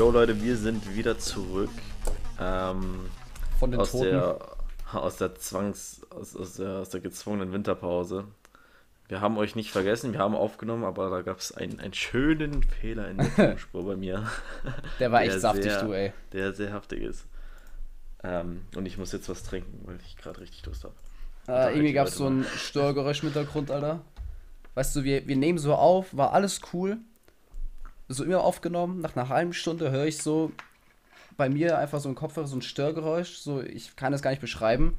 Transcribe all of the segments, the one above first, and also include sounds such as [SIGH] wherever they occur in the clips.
Jo Leute, wir sind wieder zurück. Ähm, Von den aus Toten. der aus der Zwangs aus, aus, der, aus der gezwungenen Winterpause. Wir haben euch nicht vergessen, wir haben aufgenommen, aber da gab es einen, einen schönen Fehler in der [LAUGHS] Tonspur bei mir. Der war [LAUGHS] echt saftig, sehr, du, ey. Der sehr haftig ist. Ähm, und ich muss jetzt was trinken, weil ich gerade richtig Durst habe. Äh, irgendwie die gab es so ein Störgeräusch im Hintergrund, Alter. Weißt du, wir, wir nehmen so auf, war alles cool. So immer aufgenommen. Nach einer halben Stunde höre ich so bei mir einfach so im Kopfhörer so ein Störgeräusch. So, ich kann es gar nicht beschreiben.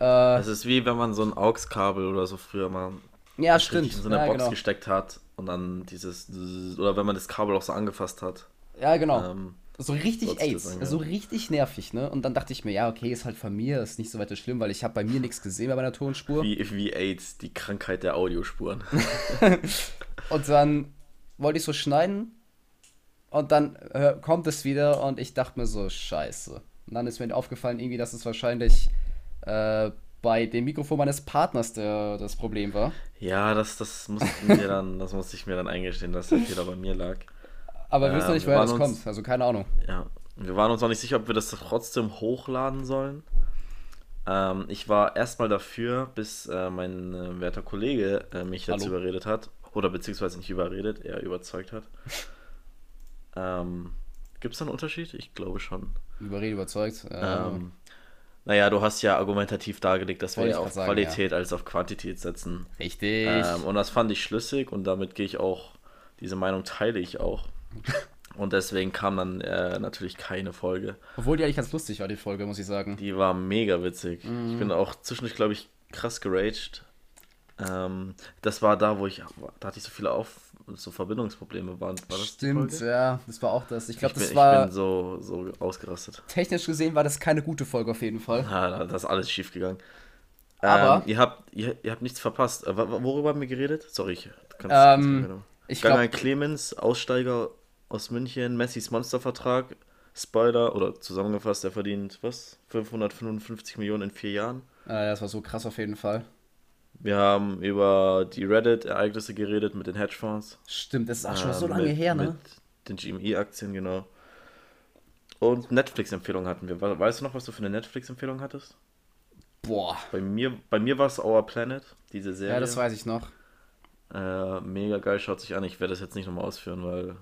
Äh, Es ist wie wenn man so ein AUX-Kabel oder so früher mal ja, stimmt. in so eine ja, Box genau. gesteckt hat und dann dieses oder wenn man das Kabel auch so angefasst hat. Ja, genau. Ähm, so richtig AIDS, das so richtig nervig, ne? Und dann dachte ich mir, ja, okay, ist halt von mir, ist nicht so weiter schlimm, weil ich habe bei mir nichts gesehen bei meiner Tonspur. wie, wie AIDS, die Krankheit der Audiospuren. [LAUGHS] Und dann wollte ich so schneiden und dann äh, kommt es wieder und ich dachte mir so, scheiße. Und dann ist mir aufgefallen, irgendwie, dass es wahrscheinlich äh, bei dem Mikrofon meines Partners der, das Problem war. Ja, das, das mussten wir dann, das musste ich mir dann eingestehen, dass der Fehler bei mir lag. Aber wir wissen noch nicht, woher das uns- kommt. Also keine Ahnung. Ja, wir waren uns noch nicht sicher, ob wir das trotzdem hochladen sollen. Ähm, ich war erstmal dafür, bis äh, mein äh, werter Kollege äh, mich dazu Hallo. überredet hat. Oder beziehungsweise nicht überredet, er überzeugt hat. [LAUGHS] ähm, Gibt es da einen Unterschied? Ich glaube schon. Überredet, überzeugt. Ähm, Ähm, naja, du hast ja argumentativ dargelegt, dass wir ja ich auf sagen, Qualität als auf Quantität setzen. richtig. Ähm, und das fand ich schlüssig und damit gehe ich auch, diese Meinung teile ich auch. [LAUGHS] Und deswegen kam dann äh, natürlich keine Folge. Obwohl die eigentlich ganz lustig war, die Folge, muss ich sagen. Die war mega witzig. Ich Mhm. bin auch zwischendurch, glaube ich, krass geraged. Ähm, das war da, wo ich, da hatte ich so viele auf, so Verbindungsprobleme. War, war das Stimmt, ja, das war auch das. Ich glaube, ich, bin, das war ich bin so, so ausgerastet. technisch gesehen war das keine gute Folge auf jeden Fall. Ja, da- das ist alles schief gegangen. Aber- ähm, ihr, habt, ihr, ihr habt nichts verpasst. Äh, worüber haben wir geredet? Sorry, ich kann Ähm, Ich Ganger glaube, Clemens, Aussteiger aus München, Messis Monstervertrag, Spider, oder zusammengefasst, der verdient, was? 555 Millionen in vier Jahren. äh, das war so krass auf jeden Fall. Wir haben über die Reddit-Ereignisse geredet mit den Hedgefonds. Stimmt, das ist auch schon Ähm, so lange mit, her, ne? Mit den GME-Aktien, genau. Und Netflix-Empfehlung hatten wir. We- Weißt du noch, was du für eine Netflix-Empfehlung hattest? Boah. Bei mir, bei mir war es Our Planet, diese Serie. Ja, das weiß ich noch. Äh, mega geil, schaut sich an. Ich werde das jetzt nicht nochmal ausführen, weil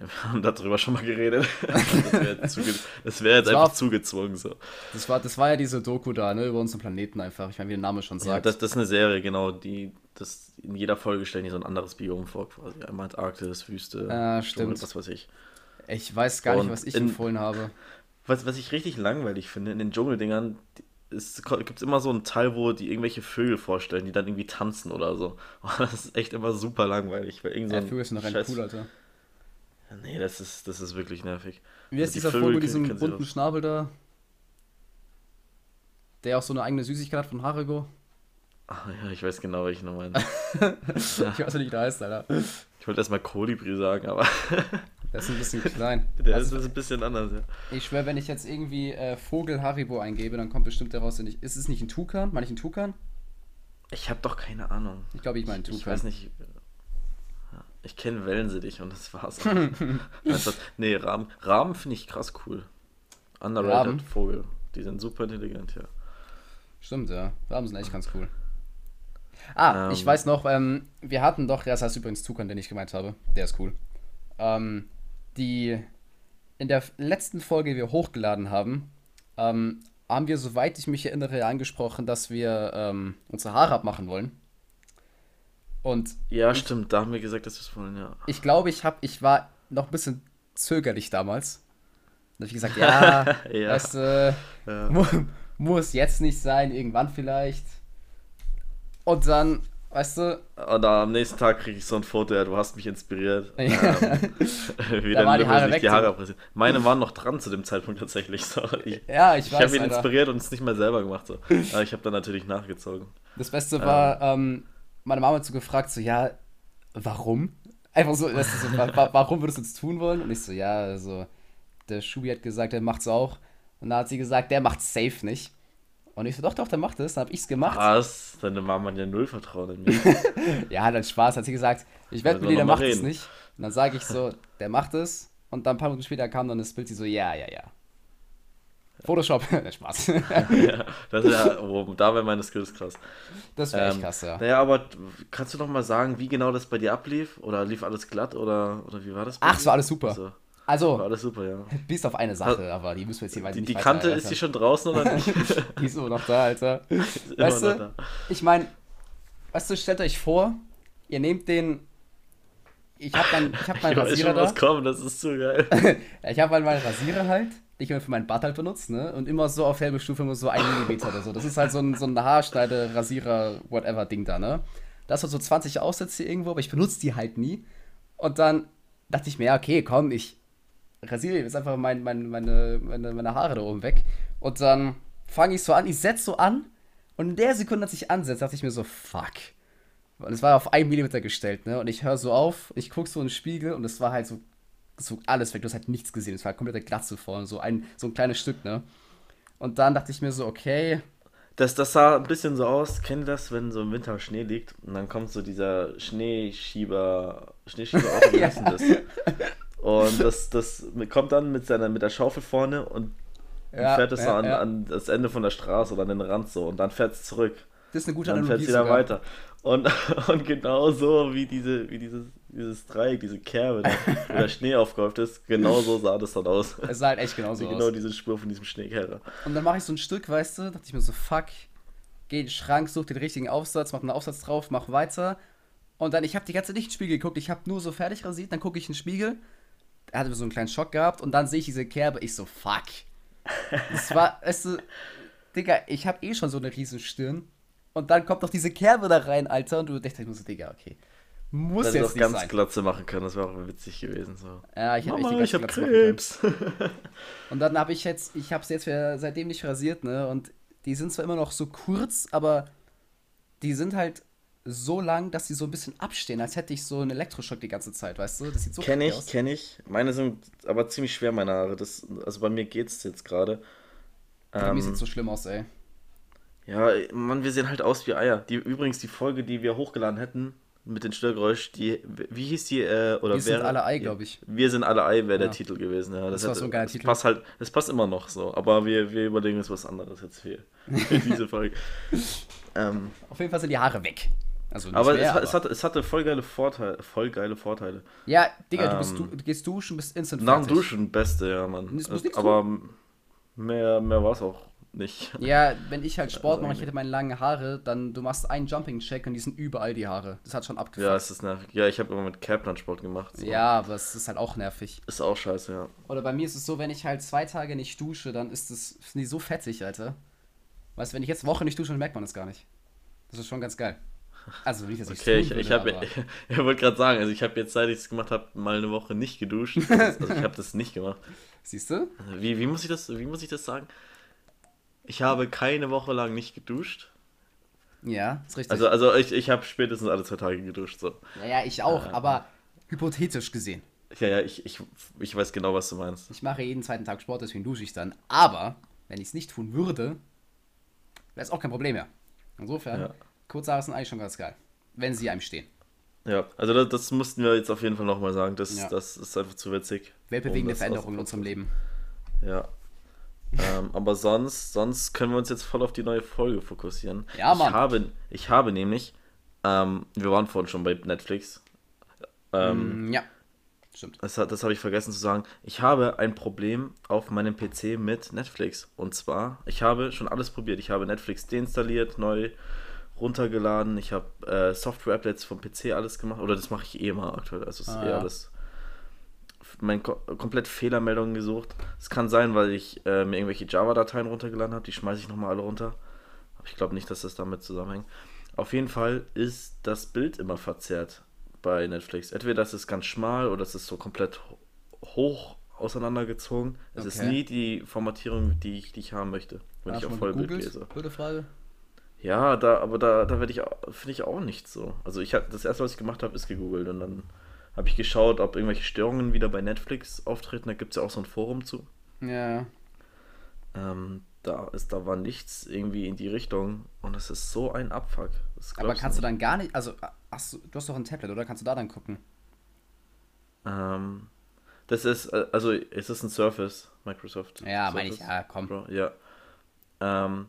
ja, wir haben darüber schon mal geredet. [LAUGHS] das wäre jetzt, zuge das wär jetzt Das war einfach auf- zugezwungen. So. Das war, das war ja diese Doku da, ne, über unseren Planeten einfach. Ich meine, wie der Name schon Ja, sagt. das, das ist eine Serie, genau. Die, das, in jeder Folge stellen die so ein anderes Biom vor, quasi. Einmal Antarktis, Wüste, Ah, Dschungel, stimmt. was weiß ich. ich weiß gar nicht, Und was ich in- empfohlen habe. Was, was ich richtig langweilig finde, in den Dschungeldingern gibt es immer so einen Teil, wo die irgendwelche Vögel vorstellen, die dann irgendwie tanzen oder so. [LAUGHS] Das ist echt immer super langweilig. Weil irgend so Ja, Vögel sind noch ein scheiß- cool, Alter. Nee, das ist, das ist wirklich nervig. Wie ist Also die dieser Vögel Vogel mit diesem bunten raus. Schnabel da? Der auch so eine eigene Süßigkeit hat von Haribo. Ah, ja, ich weiß genau, welchen du meinst. [LAUGHS] Ich weiß nicht, wie der heißt, Alter. Ich wollte erstmal Kolibri sagen, aber [LAUGHS] Der ist ein bisschen klein. [LAUGHS] der Also, ist ein bisschen anders, ja. ich schwöre, wenn ich jetzt irgendwie äh, Vogel Haribo eingebe, dann kommt bestimmt der nicht. Ist es nicht ein Tukan? Meine ich ein Tukan? Ich habe doch keine Ahnung. Ich glaube, ich meine ein Ich Tukan. weiß nicht. Ich kenne Wellensittich und das war's. du, [LAUGHS] nee, Raben, Raben finde ich krass cool. Underrated Raben? Vogel. Die sind super intelligent, ja. Stimmt, ja. Raben sind echt ganz cool. Ah, ich Ähm. weiß noch, ähm, wir hatten doch, das heißt übrigens Tukan, den ich gemeint habe. Der ist cool. Ähm, die, in der letzten Folge, die wir hochgeladen haben, ähm, haben wir, soweit ich mich erinnere, angesprochen, dass wir ähm, unsere Haare abmachen wollen. Und Ja, stimmt, da haben wir gesagt, dass wir es wollen, ja. ich glaube, ich habe, ich war noch ein bisschen zögerlich damals. Da habe ich gesagt, ja, [LAUGHS] Ja. weißt du, Ja. mu muss jetzt nicht sein, irgendwann vielleicht. Und dann, weißt du, Und am nächsten Tag kriege ich so ein Foto, ja, du hast mich inspiriert. [LAUGHS] Ja. Ähm, [LAUGHS] wie Da dein waren die Haare weg, die Haare so. abrasiert. Meine waren noch dran zu dem Zeitpunkt tatsächlich. So. Ich, ja, ich ich weiß, habe ihn Alter. inspiriert und es nicht mal selber gemacht. So. Aber ich habe dann natürlich nachgezogen. Das Beste war, ähm, meine Mama hat so gefragt, so, ja, warum? Einfach so, das so wa wa warum würdest du es tun wollen? Und ich so, ja, also, der Schubi hat gesagt, der macht's auch. Und dann hat sie gesagt, der macht's safe nicht. Und ich so, doch, doch, der macht es. Dann hab ich's gemacht. Was? Deine Mama hat ja null Vertrauen in mich. [LAUGHS] Ja, dann Spaß, hat sie gesagt, ich wette Müssen mit dir, der macht es nicht. Und dann sage ich so, der macht es. Und dann ein paar Minuten später kam dann das Bild, sie so, ja, ja, ja. Photoshop, [LAUGHS] Spaß. ja, das ist ja, oh, da wäre meine Skills krass. Das wäre echt krass, ja. Naja, aber kannst du noch mal sagen, wie genau das bei dir ablief? Oder lief alles glatt? Oder, oder wie war das? Ach, es war alles super. Also, Also, war alles super, ja. bis auf eine Sache, aber die müssen wir jetzt hier weiter Die, die weiter Kante, ist die schon draußen oder nicht? [LAUGHS] Die ist immer noch da, Alter. [LAUGHS] Ist Weißt du, da. ich meine, weißt du, stellt euch vor, ihr nehmt den. Ich hab mein, ich hab meinen Ich Rasierer schon, da. was kommt, das ist zu geil. Ich habe halt meinen Rasierer halt, ich immer für meinen Bart halt benutze, ne? Und immer so auf halbe Stufe immer so ein Millimeter oder so. Das ist halt so ein, so ein Haarschneide, Rasierer, whatever Ding da, ne? Da ist halt so 20 Aussätze irgendwo, aber ich benutze die halt nie. Und dann dachte ich mir, ja, okay, komm, ich rasiere jetzt einfach mein, mein, meine, meine, meine Haare da oben weg. Und dann fange ich so an, ich setze so an. Und in der Sekunde, als ich ansetze, dachte ich mir so, fuck. Und es war auf einen Millimeter gestellt, ne? Und ich höre so auf, ich gucke so in den Spiegel und es war halt so, so alles weg. Du hast halt nichts gesehen. Es war komplette Glatze vorne, so ein, so ein kleines Stück, ne? Und dann dachte ich mir so, okay, Das, das sah ein bisschen so aus, kennt ihr das, wenn so im Winter Schnee liegt und dann kommt so dieser Schneeschieber, Schneeschieber auf, wie [LAUGHS] Ja. das? Und das, das kommt dann mit seiner, mit der Schaufel vorne und Ja, fährt es so ja, an, ja. an das Ende von der Straße oder an den Rand so und dann fährt es zurück. das ist eine gute Dann fährt Analogie es wieder sogar. weiter. Und, [LAUGHS] und genau so wie, diese, wie dieses, dieses Dreieck, diese Kerbe, wo [LAUGHS] der Schnee aufgehäuft ist, genau so sah das dann aus. Es sah halt echt genauso genau aus. diese Spur von diesem Schneekerrer. Und dann mache ich so ein Stück, weißt du, dachte ich mir so, fuck, geh in den Schrank, such den richtigen Aufsatz, mach einen Aufsatz drauf, mach weiter. Und dann, ich habe die ganze Zeit nicht in den Spiegel geguckt, ich habe nur so fertig rasiert, dann gucke ich in den Spiegel, er hatte so einen kleinen Schock gehabt und dann sehe ich diese Kerbe, ich so, fuck. Das war, [LAUGHS] weißt du, Digga, ich habe eh schon so eine riesen Stirn und dann kommt noch diese Kerbe da rein, Alter, und du denkst dir nur so, Digga, okay, muss Hätte jetzt das nicht ganz sein. Glatze machen können, das wäre auch witzig gewesen. So. Ja, ich hätte Mama, ich hab Glatze machen können. Krebs. [LAUGHS] Und dann habe ich jetzt, ich habe es jetzt wieder seitdem nicht rasiert, ne? Und die sind zwar immer noch so kurz, aber die sind halt so lang, dass sie so ein bisschen abstehen, als hätte ich so einen Elektroschock die ganze Zeit, weißt du? Das sieht so Kenne ich, aus. kenne ich. Meine sind aber ziemlich schwer, meine Haare. Das, also bei mir geht's jetzt gerade. Bei mir Ähm, sieht so schlimm aus, ey. ja, Mann, wir sehen halt aus wie Eier. Die, übrigens, die Folge, die wir hochgeladen hätten, mit den Störgeräusch, die, wie hieß die, äh, oder Wir sind wäre- alle Ei, glaube ich. Wir sind alle Ei, wäre der Ja. Titel gewesen. Ja, Das war so ein geiler das Titel. Passt halt, das passt immer noch so, aber wir, wir überlegen uns was anderes jetzt für, für [LAUGHS] diese Folge. ähm, Auf jeden Fall sind die Haare weg. Also aber, mehr, es, aber es, hatte, es hatte voll geile Vorteile. Voll geile Vorteile. Ja, Digga, du, bist, ähm, du, du gehst duschen, bist instant Nach dem fertig. Duschen, beste, ja, Mann. Aber mehr, mehr war es auch nicht. Ja, wenn ich halt Sport Also mache, ich hätte meine langen Haare, dann du machst einen Jumping-Check und die sind überall die Haare. Das hat schon Ja, abgefuckt. es ist nervig. Ja, ich habe immer mit Kaplan Sport gemacht. So. Ja, aber es ist halt auch nervig. Ist auch scheiße, ja. Oder bei mir ist es so, wenn ich halt zwei Tage nicht dusche, dann ist es sind die so fettig, Alter. Weißt du, wenn ich jetzt eine Woche nicht dusche, dann merkt man das gar nicht. Das ist schon ganz geil. Also nicht, dass ich Okay, ich, ich habe, [LAUGHS] ich, wollte gerade sagen, also ich habe jetzt, seit ich es gemacht habe, mal eine Woche nicht geduscht. [LAUGHS] Also ich habe das nicht gemacht. Siehst du? Wie, wie, muss ich das, wie muss ich das sagen? Ich habe keine Woche lang nicht geduscht. Ja, ist richtig. Also, also ich, ich habe spätestens alle zwei Tage geduscht. So. ja, ja, ich auch, Äh, aber hypothetisch gesehen. Ja, ja, ich, ich, ich weiß genau, was du meinst. Ich mache jeden zweiten Tag Sport, deswegen dusche ich dann. Aber, wenn ich es nicht tun würde, wäre es auch kein Problem mehr. Insofern, Ja. kurze Haare sind eigentlich schon ganz geil. Wenn sie einem stehen. Ja, also das, das mussten wir jetzt auf jeden Fall nochmal sagen. Das, Ja. das ist einfach zu witzig. Weltbewegende um das Veränderungen in unserem Leben. Ja. Ähm, aber sonst, sonst können wir uns jetzt voll auf die neue Folge fokussieren. Ja, Mann. Ich habe, ich habe nämlich, ähm, wir waren vorhin schon bei Netflix. Ähm, Mm, ja, stimmt. das, das habe ich vergessen zu sagen. Ich habe ein Problem auf meinem PC mit Netflix. Und zwar, ich habe schon alles probiert. Ich habe Netflix deinstalliert, neu runtergeladen. Ich habe äh, Software-Updates vom PC alles gemacht. Oder das mache ich eh immer aktuell. Also es ist Ah, eh ja. alles. Mein ko komplett Fehlermeldungen gesucht. Es kann sein, weil ich äh, mir irgendwelche Java-Dateien runtergeladen habe. Die schmeiße ich nochmal alle runter. Aber ich glaube nicht, dass das damit zusammenhängt. Auf jeden Fall ist das Bild immer verzerrt bei Netflix. Entweder das ist ganz schmal oder es ist so komplett ho- hoch auseinandergezogen. Es ist Okay. nie die Formatierung, die ich, die ich haben möchte, wenn Hast ich auf Vollbild gegoogelt? lese. Blöde Frage. Ja, da, aber da, da werde ich, finde ich auch nicht so. Also ich hab, das erste, was ich gemacht habe, ist gegoogelt und dann habe ich geschaut, ob irgendwelche Störungen wieder bei Netflix auftreten. Da gibt es ja auch so ein Forum zu. Ja. Ähm, da ist, da war nichts irgendwie in die Richtung und es ist so ein Abfuck. Aber kannst du dann gar nicht, also, so, du hast doch ein Tablet, oder? Kannst du da dann gucken? Ähm, Das ist, äh, also es ist ein Surface, Microsoft. Ja, meine ich, ja, komm. Pro, ja. Ähm,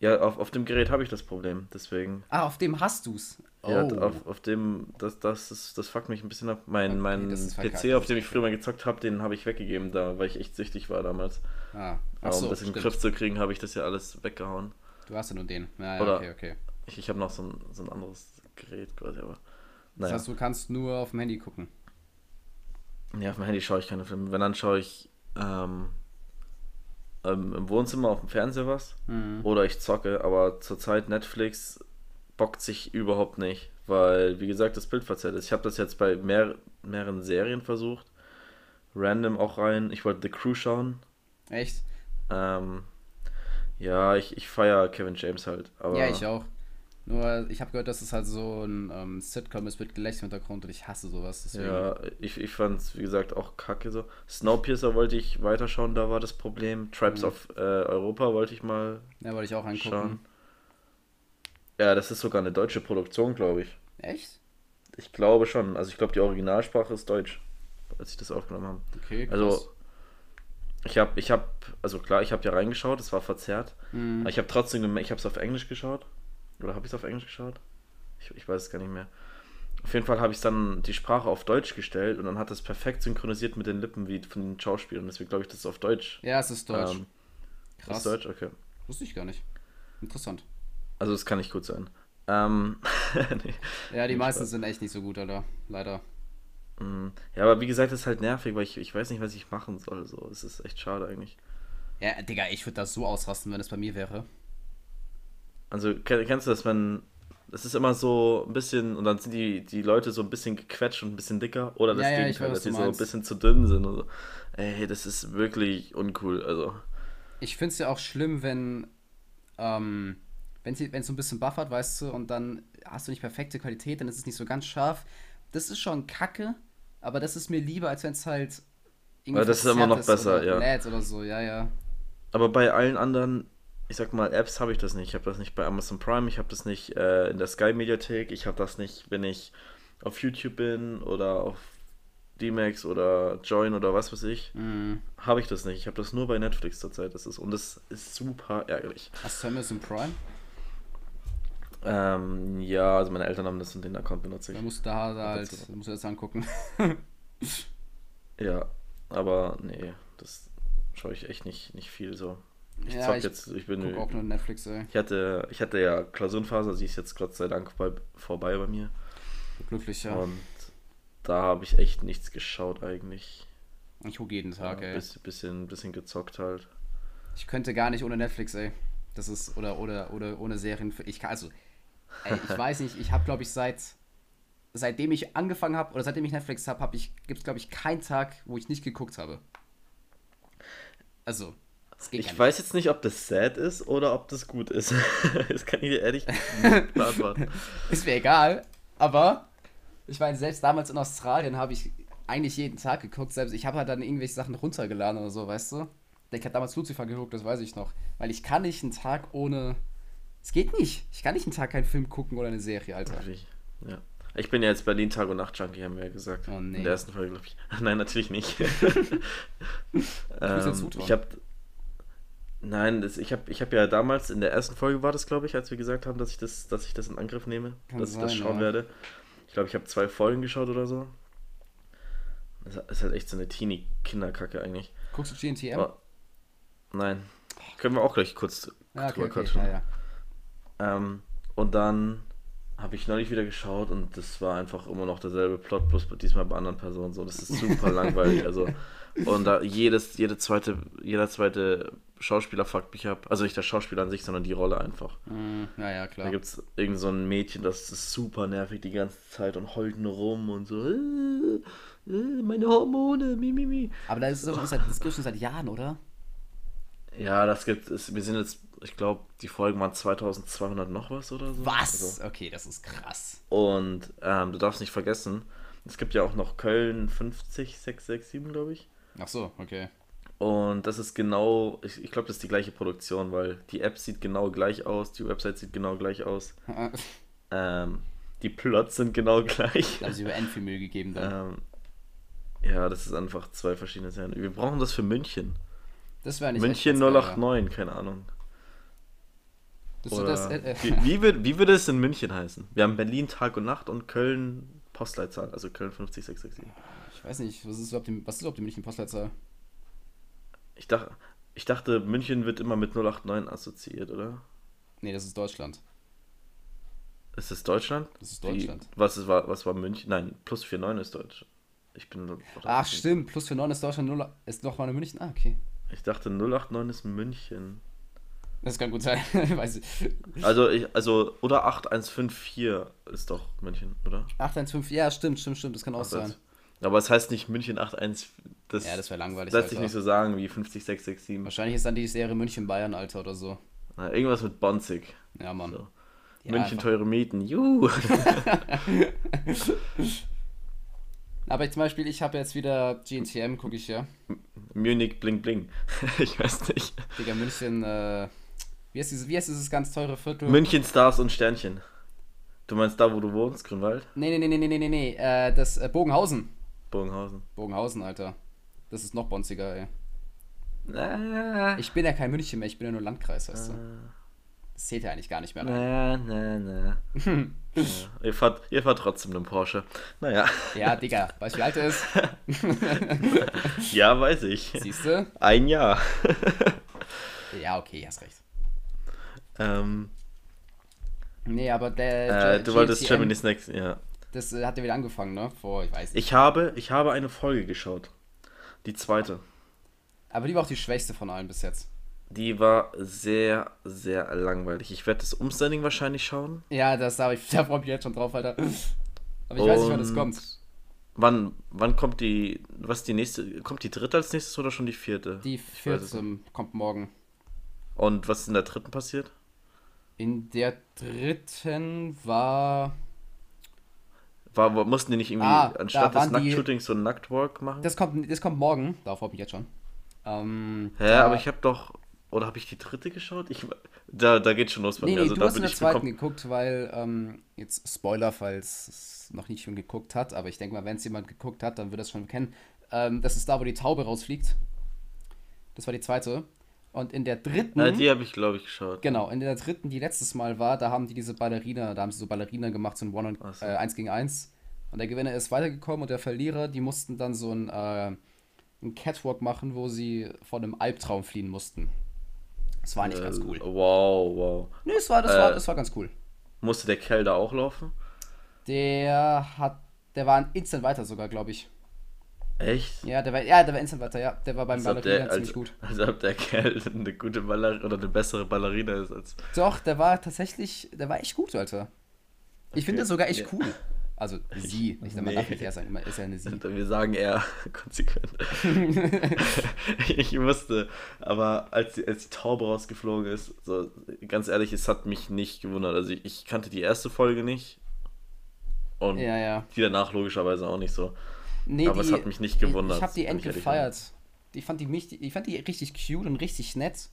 ja, auf, auf dem Gerät habe ich das Problem, deswegen. Ah, auf dem hast du's. Oh. Ja, auf, auf dem, das, das, ist, das fuckt mich ein bisschen ab. Mein, Okay, mein das PC, auf dem ich früher mal gezockt habe, den habe ich weggegeben, da, weil ich echt süchtig war damals. ah. Aber Ach um so, das in den. Griff zu kriegen, habe ich das ja alles weggehauen. Du hast ja nur den. Ja, ja, Oder- okay, okay. Ich, ich habe noch so ein, so ein anderes Gerät quasi, aber. Das Naja. heißt, du kannst nur auf dem Handy gucken. Ja, auf dem Handy schaue ich keine Filme. Wenn, dann schaue ich ähm, ähm, im Wohnzimmer auf dem Fernseher was. Mhm. Oder ich zocke, aber zurzeit Netflix bockt sich überhaupt nicht. Weil, wie gesagt, das Bild verzerrt ist. Ich habe das jetzt bei mehr, mehreren Serien versucht. Random auch rein. Ich wollte The Crew schauen. Echt? Ähm, ja, ich, ich feiere Kevin James halt. Aber Ja, ich auch. Nur, ich habe gehört, dass es halt so ein ähm, Sitcom ist mit Gelächter im Hintergrund und ich hasse sowas. Deswegen. Ja, ich, ich fand es, wie gesagt, auch kacke so. Snowpiercer wollte ich weiterschauen, da war das Problem. Tribes Mhm. of äh, Europa wollte ich mal Ja, wollte ich auch angucken. schauen. Ja, das ist sogar eine deutsche Produktion, glaube ich. Echt? Ich glaube schon. Also ich glaube, die Originalsprache ist Deutsch, als ich das aufgenommen habe. Okay, krass. Also ich habe, ich habe, also klar, ich habe ja reingeschaut, es war verzerrt. Mhm. Aber ich habe trotzdem ich habe es auf Englisch geschaut. Oder habe ich es auf Englisch geschaut? Ich, ich weiß es gar nicht mehr. Auf jeden Fall habe ich dann die Sprache auf Deutsch gestellt und dann hat das perfekt synchronisiert mit den Lippen wie von den Schauspielern. Deswegen glaube ich, das ist auf Deutsch. Ja, es ist Deutsch. Ähm, Krass. Ist Deutsch? Okay. Wusste ich gar nicht. Interessant. Also das kann nicht gut sein. Ähm, [LAUGHS] nee. Ja, die meisten Spaß. sind echt nicht so gut, Alter. Leider. Mm, Ja, aber wie gesagt, das ist halt nervig, weil ich, ich weiß nicht, was ich machen soll. So, es ist echt schade eigentlich. Ja, Digga, ich würde das so ausrasten, wenn es bei mir wäre. Also kenn- kennst du das, wenn es ist immer so ein bisschen und dann sind die, die Leute so ein bisschen gequetscht und ein bisschen dicker oder das Ja, ja, Gegenteil, weiß, dass du so ein bisschen zu dünn sind und so. Ey, das ist wirklich uncool. Also Ich finde es ja auch schlimm, wenn, ähm, wenn es so ein bisschen buffert, weißt du, und dann hast du nicht perfekte Qualität, dann ist es nicht so ganz scharf. Das ist schon kacke, aber das ist mir lieber, als wenn es halt Aber das ist immer noch besser, oder ja. oder so, ja, ja. Aber bei allen anderen, ich sag mal, Apps habe ich das nicht. Ich habe das nicht bei Amazon Prime, ich habe das nicht äh, in der Sky Mediathek, ich habe das nicht, wenn ich auf YouTube bin oder auf D-Max oder Join oder was weiß ich, Mhm. habe ich das nicht. Ich habe das nur bei Netflix zurzeit. Das ist, und das ist super ärgerlich. Hast du Amazon Prime? Ähm, ja, also meine Eltern haben das und den Account benutze ich. Dann musst du da, da halt, zu. musst du das angucken. Ja, aber nee, das schaue ich echt nicht, nicht viel so. Ich ja, zock ich jetzt, ich bin. guck auch nur Netflix, ey. Ich hatte, ich hatte ja Klausurenphase, sie ist jetzt Gott sei Dank bei, vorbei bei mir. Glücklich, ja. Und da habe ich echt nichts geschaut eigentlich. Ich gucke jeden Tag, ja, ey. bisschen, bisschen, bisschen gezockt halt. Ich könnte gar nicht ohne Netflix, ey. Das ist, oder, oder, oder ohne Serien. Ich kann, also, ey, ich [LAUGHS] weiß nicht, ich habe, glaube ich, seit, seitdem ich angefangen habe, oder seitdem ich Netflix habe, hab ich, gibt es, glaube ich, keinen Tag, wo ich nicht geguckt habe. Also, Ich weiß jetzt nicht, ob das sad ist oder ob das gut ist. [LAUGHS] das kann ich dir ehrlich nicht [LAUGHS] beantworten. Ist mir egal, aber ich meine, selbst damals in Australien habe ich eigentlich jeden Tag geguckt. Selbst ich habe halt dann irgendwelche Sachen runtergeladen oder so, weißt du? Ich habe damals Lucifer geguckt, das weiß ich noch. Weil ich kann nicht einen Tag ohne. Es geht nicht. Ich kann nicht einen Tag keinen Film gucken oder eine Serie, Alter. Natürlich. Ja. Ich bin ja jetzt Berlin Tag und Nacht Junkie, haben wir ja gesagt. Oh, nee. In der ersten Folge, glaube ich. [LAUGHS] Nein, natürlich nicht. ähm, ich habe Nein, das, ich habe ich hab ja damals in der ersten Folge war das, glaube ich, als wir gesagt haben, dass ich das, dass ich das in Angriff nehme, Kann dass ich das sein, schauen ja. werde. Ich glaube, ich habe zwei Folgen geschaut oder so. Das ist halt echt so eine Teenie-Kinderkacke eigentlich. Guckst du GNTM? Aber, nein. Können wir auch gleich kurz ja, okay, drüber okay. quatschen. Ja, ja. Ähm, und dann habe ich neulich wieder geschaut und das war einfach immer noch derselbe Plot, bloß diesmal bei anderen Personen so. Das ist super [LAUGHS] langweilig. Also, und da jedes, jede zweite, jeder zweite Schauspieler fuckt mich ab. Also nicht der Schauspieler an sich, sondern die Rolle einfach. Mm, ja, ja, Da klar. gibt es irgend so ein Mädchen, das ist super nervig die ganze Zeit und heult nur rum und so. Äh, äh, meine Hormone, mi, mi, mi. Aber das, ist schon seit, das gibt schon seit Jahren, oder? Ja, das gibt es. Wir sind jetzt, ich glaube, die Folgen waren 2200 noch was oder so. Also, Was? Okay, das ist krass. Und ähm, du darfst nicht vergessen, es gibt ja auch noch Köln 50, 667, glaube ich. Ach so, okay. Und das ist genau, ich, ich glaube, das ist die gleiche Produktion, weil die App sieht genau gleich aus, die Website sieht genau gleich aus. [LAUGHS] Ähm, die Plots sind genau gleich. Sie über End viel Mühe gegeben dann. Ähm, Ja, das ist einfach zwei verschiedene Serien. Wir brauchen das für München. Das wäre nicht München echt ganz geil, 089, keine Ahnung. Das äh, äh, wie, wie, würde, wie würde es in München heißen? Wir haben Berlin Tag und Nacht und Köln Postleitzahl, also Köln 50667. ich weiß nicht, was ist überhaupt die, was ist überhaupt die München Postleitzahl? Ich dachte, ich dachte, München wird immer mit 089 assoziiert, oder? Nee, das ist Deutschland. Ist es Deutschland? Das ist Deutschland. Wie, was, ist, war, was war München? Nein, plus 49 ist Deutsch. Ich bin. Ach, stimmt, plus für 9 ist Deutschland, 0 ist noch mal in München. Ah, okay. Ich dachte 089 ist München. Das kann gut sein. [LAUGHS] Also, ich, also, oder 8154 ist doch München, oder? 815, ja, stimmt, stimmt, stimmt, das kann auch Ach, sein. Das- Aber es heißt nicht München 81. Das, Ja, das wäre langweilig. lässt sich nicht so sagen wie 50667. Wahrscheinlich ist dann die Serie München Bayern, Alter, oder so. Na, irgendwas mit Bonzig. Ja, Mann. So. Ja, München einfach. teure Mieten. Juhu. [LAUGHS] [LAUGHS] Aber zum Beispiel, ich habe jetzt wieder GNTM, gucke ich ja. Munich bling bling. [LAUGHS] ich weiß nicht. Digga, München, äh, wie heißt dieses, wie heißt dieses ganz teure Viertel? München Stars und Sternchen. Du meinst da, wo du wohnst, Grünwald? nee, nee, nee, nee, nee, nee, nee, äh, das, äh, Bogenhausen. Bogenhausen. Bogenhausen, Alter. Das ist noch bonziger, ey. Na, Ich bin ja kein München mehr, ich bin ja nur Landkreis, weißt du. Das zählt ja eigentlich gar nicht mehr rein. na, na, na. ja, ihr, fahrt, ihr fahrt trotzdem einen Porsche. Naja, Ja, Digga, weißt du, wie alt er ist? [LAUGHS] ja, weiß ich. Siehst du? Ein Jahr. [LAUGHS] Ja, okay, hast recht. ähm, Nee, aber der. äh, du wolltest Germany's Next, ja. Das äh, hat ja wieder angefangen, ne? Vor, ich weiß nicht. Ich habe, ich habe eine Folge geschaut. Die zweite. Aber die war auch die schwächste von allen bis jetzt. Die war sehr, sehr langweilig. Ich werde das Umstanding wahrscheinlich schauen. Ja, das da, ich, [LAUGHS] da freue ich mich jetzt schon drauf, Alter. Aber ich weiß nicht, wann das Und kommt. Wann, wann kommt die, was die nächste, kommt die dritte als nächstes oder schon die vierte? Die es vierte kommt morgen. Und was ist in der dritten passiert? In der dritten war. War, mussten die nicht irgendwie Ah, anstatt des Nacktshootings so ein Nacktwalk machen? Das kommt, das kommt morgen. Darauf freue ich jetzt schon. Ähm, Hä, da- aber ich habe doch, oder habe ich die dritte geschaut? Ich, da, da geht schon los bei Nee, mir. nee, Also du da hast in der ich zweiten geguckt, weil, ähm, jetzt Spoiler, falls es noch nicht schon geguckt hat, aber ich denke mal, wenn es jemand geguckt hat, dann wird es schon kennen. Ähm, das ist da, wo die Taube rausfliegt. Das war die zweite. Und in der dritten, Äh, die habe ich, glaube ich, geschaut. genau, in der dritten, die letztes Mal war, da haben die diese Ballerina, da haben sie so Ballerina gemacht, so ein One und so. äh, 1 gegen 1. Und der Gewinner ist weitergekommen und der Verlierer, die mussten dann so ein, äh, ein Catwalk machen, wo sie vor einem Albtraum fliehen mussten. Das war nicht ganz Äh, cool. Wow, wow. Nee, das war, das, war, äh, das war ganz cool. Musste der Kerl da auch laufen? Der hat, der war ein Instant weiter sogar, glaube ich. Echt? Ja, der war, ja, der war Instant weiter, ja. Der war beim Als Ballerina der, ziemlich als, gut. als ob der Kerl eine gute Ballerina oder eine bessere Ballerina ist als. Doch, der war tatsächlich, der war echt gut, Alter. Ich finde Okay. sogar echt Ja. cool. Also [LAUGHS] sie, nicht, man Nee. darf nicht er sein, ist ja eine sie. [LAUGHS] Wir sagen eher [LAUGHS] konsequent. ich musste, aber als die, als die Taube rausgeflogen ist, so ganz ehrlich, es hat mich nicht gewundert. Also ich, ich kannte die erste Folge nicht und Ja, ja. die danach logischerweise auch nicht so. Nee, Aber es hat mich nicht gewundert, Ich, ich habe die end gefeiert. Ich fand die, mich, ich fand die richtig cute und richtig nett.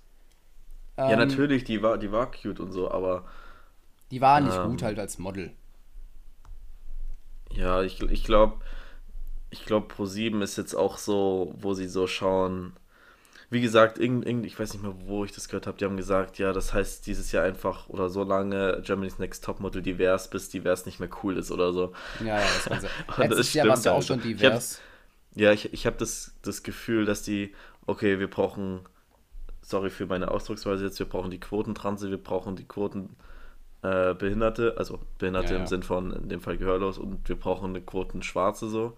ja, Ähm, natürlich, die war, die war cute und so, aber Die war nicht Ähm, gut halt als Model. ja, ich, ich glaube, ich glaube, Pro7 ist jetzt auch so, wo sie so schauen. Wie gesagt, irgend, irgend, ich weiß nicht mehr, wo ich das gehört habe. Die haben gesagt, ja, das heißt dieses Jahr einfach oder so lange Germany's Next Topmodel divers, bis divers nicht mehr cool ist oder so. Ja, ja, das kann sein. Letztes Jahr war es stimmt ja auch halt. schon Ich divers. Ja, ich, ich habe das, das Gefühl, dass die, okay, wir brauchen, sorry für meine Ausdrucksweise jetzt, wir brauchen die Quotentranse, wir brauchen die Quoten äh, Behinderte, also Behinderte Ja, im ja. Sinn von, in dem Fall gehörlos und wir brauchen eine Quoten Schwarze so.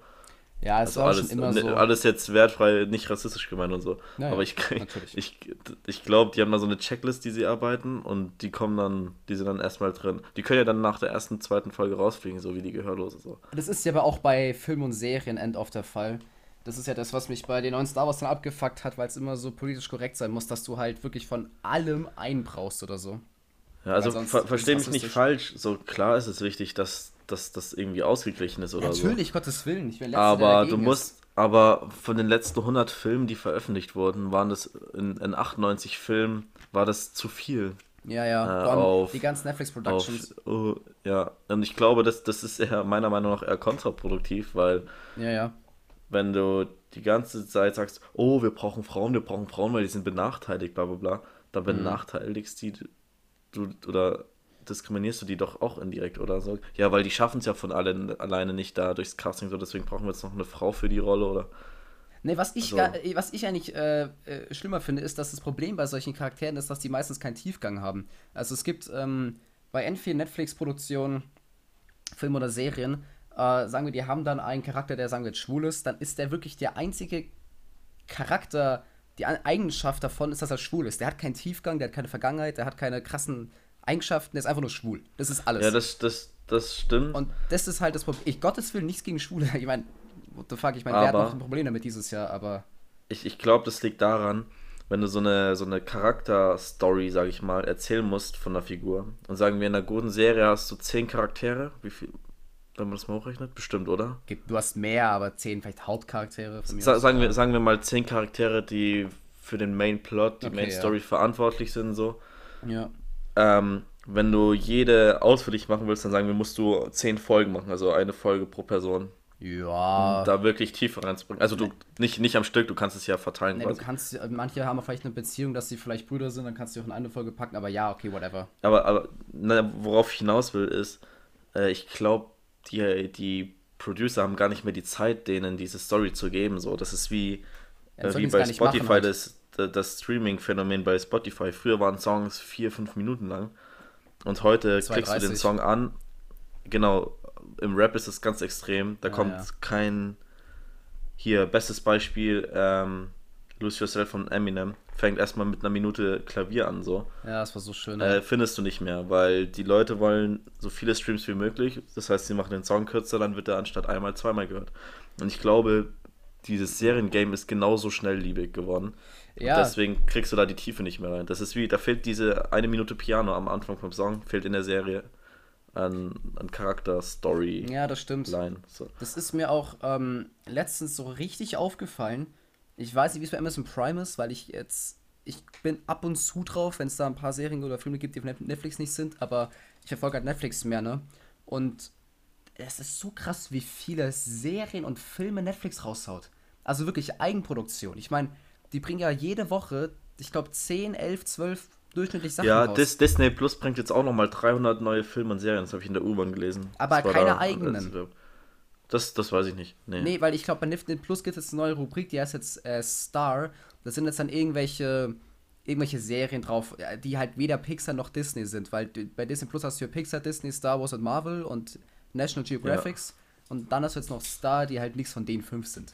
Ja, es Also war alles, schon immer ne- so. alles jetzt wertfrei, nicht rassistisch gemeint und so. Ja, ja, Aber ich, natürlich. [LAUGHS] ich, ich glaube, die haben da so eine Checklist, die sie arbeiten und die kommen dann, die sind dann erstmal drin. Die können ja dann nach der ersten, zweiten Folge rausfliegen, so wie die Gehörlose so. Das ist ja aber auch bei Film und Serien end oft der Fall. Das ist ja das, was mich bei den neuen Star Wars dann abgefuckt hat, weil es immer so politisch korrekt sein muss, dass du halt wirklich von allem einen brauchst oder so. Ja, also ver ist versteh es mich nicht falsch, so klar ist es wichtig, dass, dass das irgendwie ausgeglichen ist oder Natürlich, Gottes Willen. Ich bin der so. Letzte, der Aber du musst, aber von den letzten 100 Filmen, die veröffentlicht wurden, waren das in, in 98 Filmen, war das zu viel. Ist. Ja, ja. äh, auf- die ganzen Netflix Auf, Productions. oh, ja, und ich glaube, das, das ist eher meiner Meinung nach eher kontraproduktiv, weil Ja, ja. wenn du die ganze Zeit sagst, oh, wir brauchen Frauen, wir brauchen Frauen, weil die sind benachteiligt, bla bla bla, dann benachteiligst die du oder diskriminierst du die doch auch indirekt oder so. Ja, weil die schaffen es ja von allen alleine nicht da durchs Casting, so deswegen brauchen wir jetzt noch eine Frau für die Rolle oder. Nee, was ich, Also- gar, äh, was ich eigentlich äh, äh, schlimmer finde, ist, dass das Problem bei solchen Charakteren ist, dass die meistens keinen Tiefgang haben. Also es gibt ähm, bei entweder Netflix-Produktionen, Filmen oder Serien, äh, sagen wir, die haben dann einen Charakter, der sagen wir jetzt schwul ist, dann ist der wirklich der einzige Charakter, die Eigenschaft davon ist, dass er schwul ist. Der hat keinen Tiefgang, der hat keine Vergangenheit, der hat keine krassen Eigenschaften, der ist einfach nur schwul. Das ist alles. Ja, das, das, das stimmt. Und das ist halt das Problem. Ich Gottes Willen nichts gegen Schwule. [LAUGHS] Ich meine, what the fuck, ich meine, wer hat noch ein Problem damit dieses Jahr, aber. ich, ich glaube, das liegt daran, wenn du so eine, so eine Charakterstory, sag ich mal, erzählen musst von der Figur. Und sagen wir, in einer guten Serie hast du zehn Charaktere. Wie viel, wenn man das mal hochrechnet? Bestimmt, oder? Du hast mehr, aber zehn vielleicht Hauptcharaktere von mir. Sa sagen, wir, sagen wir mal zehn Charaktere, die für den Main Plot, die Okay, Main ja. Story verantwortlich sind, so. Ja. Ähm, wenn du jede ausführlich machen willst, dann sagen wir, musst du zehn Folgen machen, also eine Folge pro Person. Ja. Da wirklich Tiefe reinzubringen. Also du nicht, nicht am Stück, du kannst es ja verteilen Ne, du kannst, äh, manche haben vielleicht eine Beziehung, dass sie vielleicht Brüder sind, dann kannst du auch in eine Folge packen, aber ja, okay, whatever. Aber, aber na, worauf ich hinaus will, ist, äh, ich glaube, die, die Producer haben gar nicht mehr die Zeit, denen diese Story zu geben. So, das ist wie, Ja, äh, wie bei nicht machen Spotify, halt. das, das, Streaming-Phänomen bei Spotify. Früher waren Songs vier, fünf Minuten lang. Und heute klickst du den 2,30. Song an. Genau, im Rap ist es ganz extrem. Da Ah, kommt ja. kein. Hier, bestes Beispiel, ähm, Lose Yourself von Eminem. Fängt erstmal mit einer Minute Klavier an, so. Ja, das war so schön. Äh, findest du nicht mehr, weil die Leute wollen so viele Streams wie möglich. Das heißt, sie machen den Song kürzer, dann wird er anstatt einmal zweimal gehört. Und ich glaube, dieses Seriengame ist genauso schnellliebig geworden. Ja. Und deswegen kriegst du da die Tiefe nicht mehr rein. Das ist wie, da fehlt diese eine Minute Piano am Anfang vom Song, fehlt in der Serie an, an Charakter, Story, ja, das stimmt. Line. So. Das ist mir auch ähm, letztens so richtig aufgefallen. Ich weiß nicht, wie es bei Amazon Prime ist, weil ich jetzt. Ich bin ab und zu drauf, wenn es da ein paar Serien oder Filme gibt, die auf Net- Netflix nicht sind, aber ich verfolge halt Netflix mehr, ne? Und es ist so krass, wie viele Serien und Filme Netflix raushaut. Also wirklich Eigenproduktion. Ich meine, die bringen ja jede Woche, ich glaube, 10, 11, 12 durchschnittlich Sachen Ja, raus. Dis Disney Plus bringt jetzt auch nochmal 300 neue Filme und Serien. Das habe ich in der U-Bahn gelesen. Aber Das keine da- eigenen. Das, das weiß ich nicht. Nee. Nee, weil ich glaube, bei Disney Plus gibt es jetzt eine neue Rubrik, die heißt jetzt äh, Star. Da sind jetzt dann irgendwelche, irgendwelche Serien drauf, äh, die halt weder Pixar noch Disney sind, weil bei Disney Plus hast du ja Pixar, Disney, Star Wars und Marvel und National Geographics. Und dann hast du jetzt noch Star, die halt nichts von den fünf sind.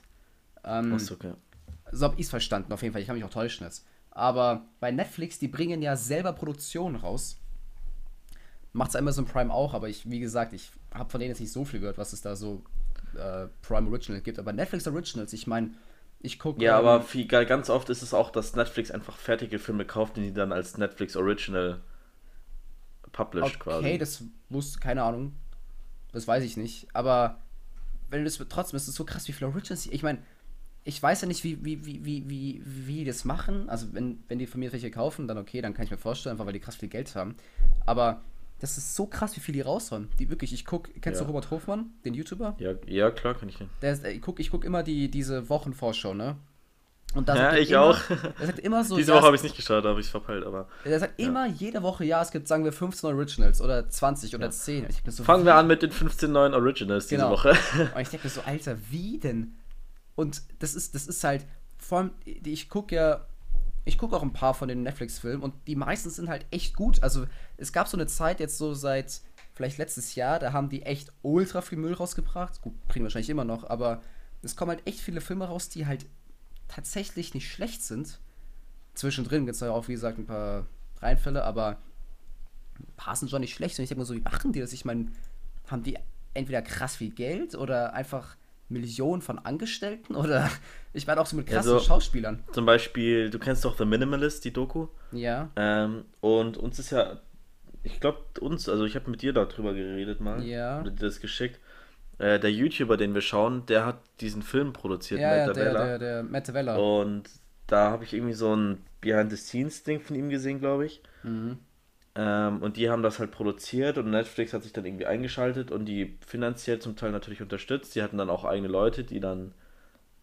Ähm, okay. so habe ich es verstanden, auf jeden Fall. Ich kann mich auch täuschen jetzt. Aber bei Netflix, die bringen ja selber Produktionen raus. Macht's Amazon Prime auch, aber ich, wie gesagt, ich habe von denen jetzt nicht so viel gehört, was es da so äh, Prime Original gibt. Aber Netflix Originals, ich meine, ich gucke. Ja, aber viel, ganz oft ist es auch, dass Netflix einfach fertige Filme kauft und die dann als Netflix Original published Okay, quasi. das wusste, keine Ahnung. Das weiß ich nicht. Aber wenn das trotzdem ist es so krass, wie viele Originals. Ich meine, ich weiß ja nicht, wie, wie, wie, wie, wie, wie die das machen. Also, wenn, wenn die von mir welche kaufen, dann okay, dann kann ich mir vorstellen, einfach weil die krass viel Geld haben. Aber das ist so krass, wie viel die raushauen. Die wirklich, ich gucke, kennst Ja. du Robert Hofmann, den YouTuber? Ja, ja, klar, kann ich. Der ist, äh, ich gucke ich guck immer die, diese Wochenvorschau, ne? Und da Ja, ich immer, auch. [LAUGHS] Er sagt immer so, Diese ja, Woche habe ich es nicht geschaut, da habe ich es verpeilt, aber. er sagt immer jede Woche, ja, es gibt, sagen wir, 15 Originals oder 20 oder 10. Ich bin so, Fangen wir an mit den 15 neuen Originals diese Genau. Woche. Und ich denke mir so, Alter, wie denn? Und das ist, das ist halt, vor allem, ich gucke ja, ich gucke auch ein paar von den Netflix-Filmen und die meisten sind halt echt gut. Also es gab so eine Zeit jetzt so seit vielleicht letztes Jahr, da haben die echt ultra viel Müll rausgebracht. Gut, bringen wahrscheinlich immer noch, aber es kommen halt echt viele Filme raus, die halt tatsächlich nicht schlecht sind. Zwischendrin gibt es ja auch, wie gesagt, ein paar Reinfälle, aber ein paar sind schon nicht schlecht. Und ich denke mir so, wie machen die das? Ich meine, haben die entweder krass viel Geld oder einfach Millionen von Angestellten oder [LAUGHS] ich meine auch so mit krassen Also- Schauspielern. Zum Beispiel, du kennst doch The Minimalist, die Doku. Ja. Ähm, und uns ist ja, ich glaube, uns, also ich habe mit dir darüber geredet mal. Ja. Dir das geschickt. Äh, der YouTuber, den wir schauen, der hat diesen Film produziert, Ja, ja, Matt der, Davella. der, der Matt. Und da habe ich irgendwie so ein Behind-the-Scenes-Ding von ihm gesehen, glaube ich. Mhm. Ähm, und die haben das halt produziert und Netflix hat sich dann irgendwie eingeschaltet und die finanziell zum Teil natürlich unterstützt. Die hatten dann auch eigene Leute, die dann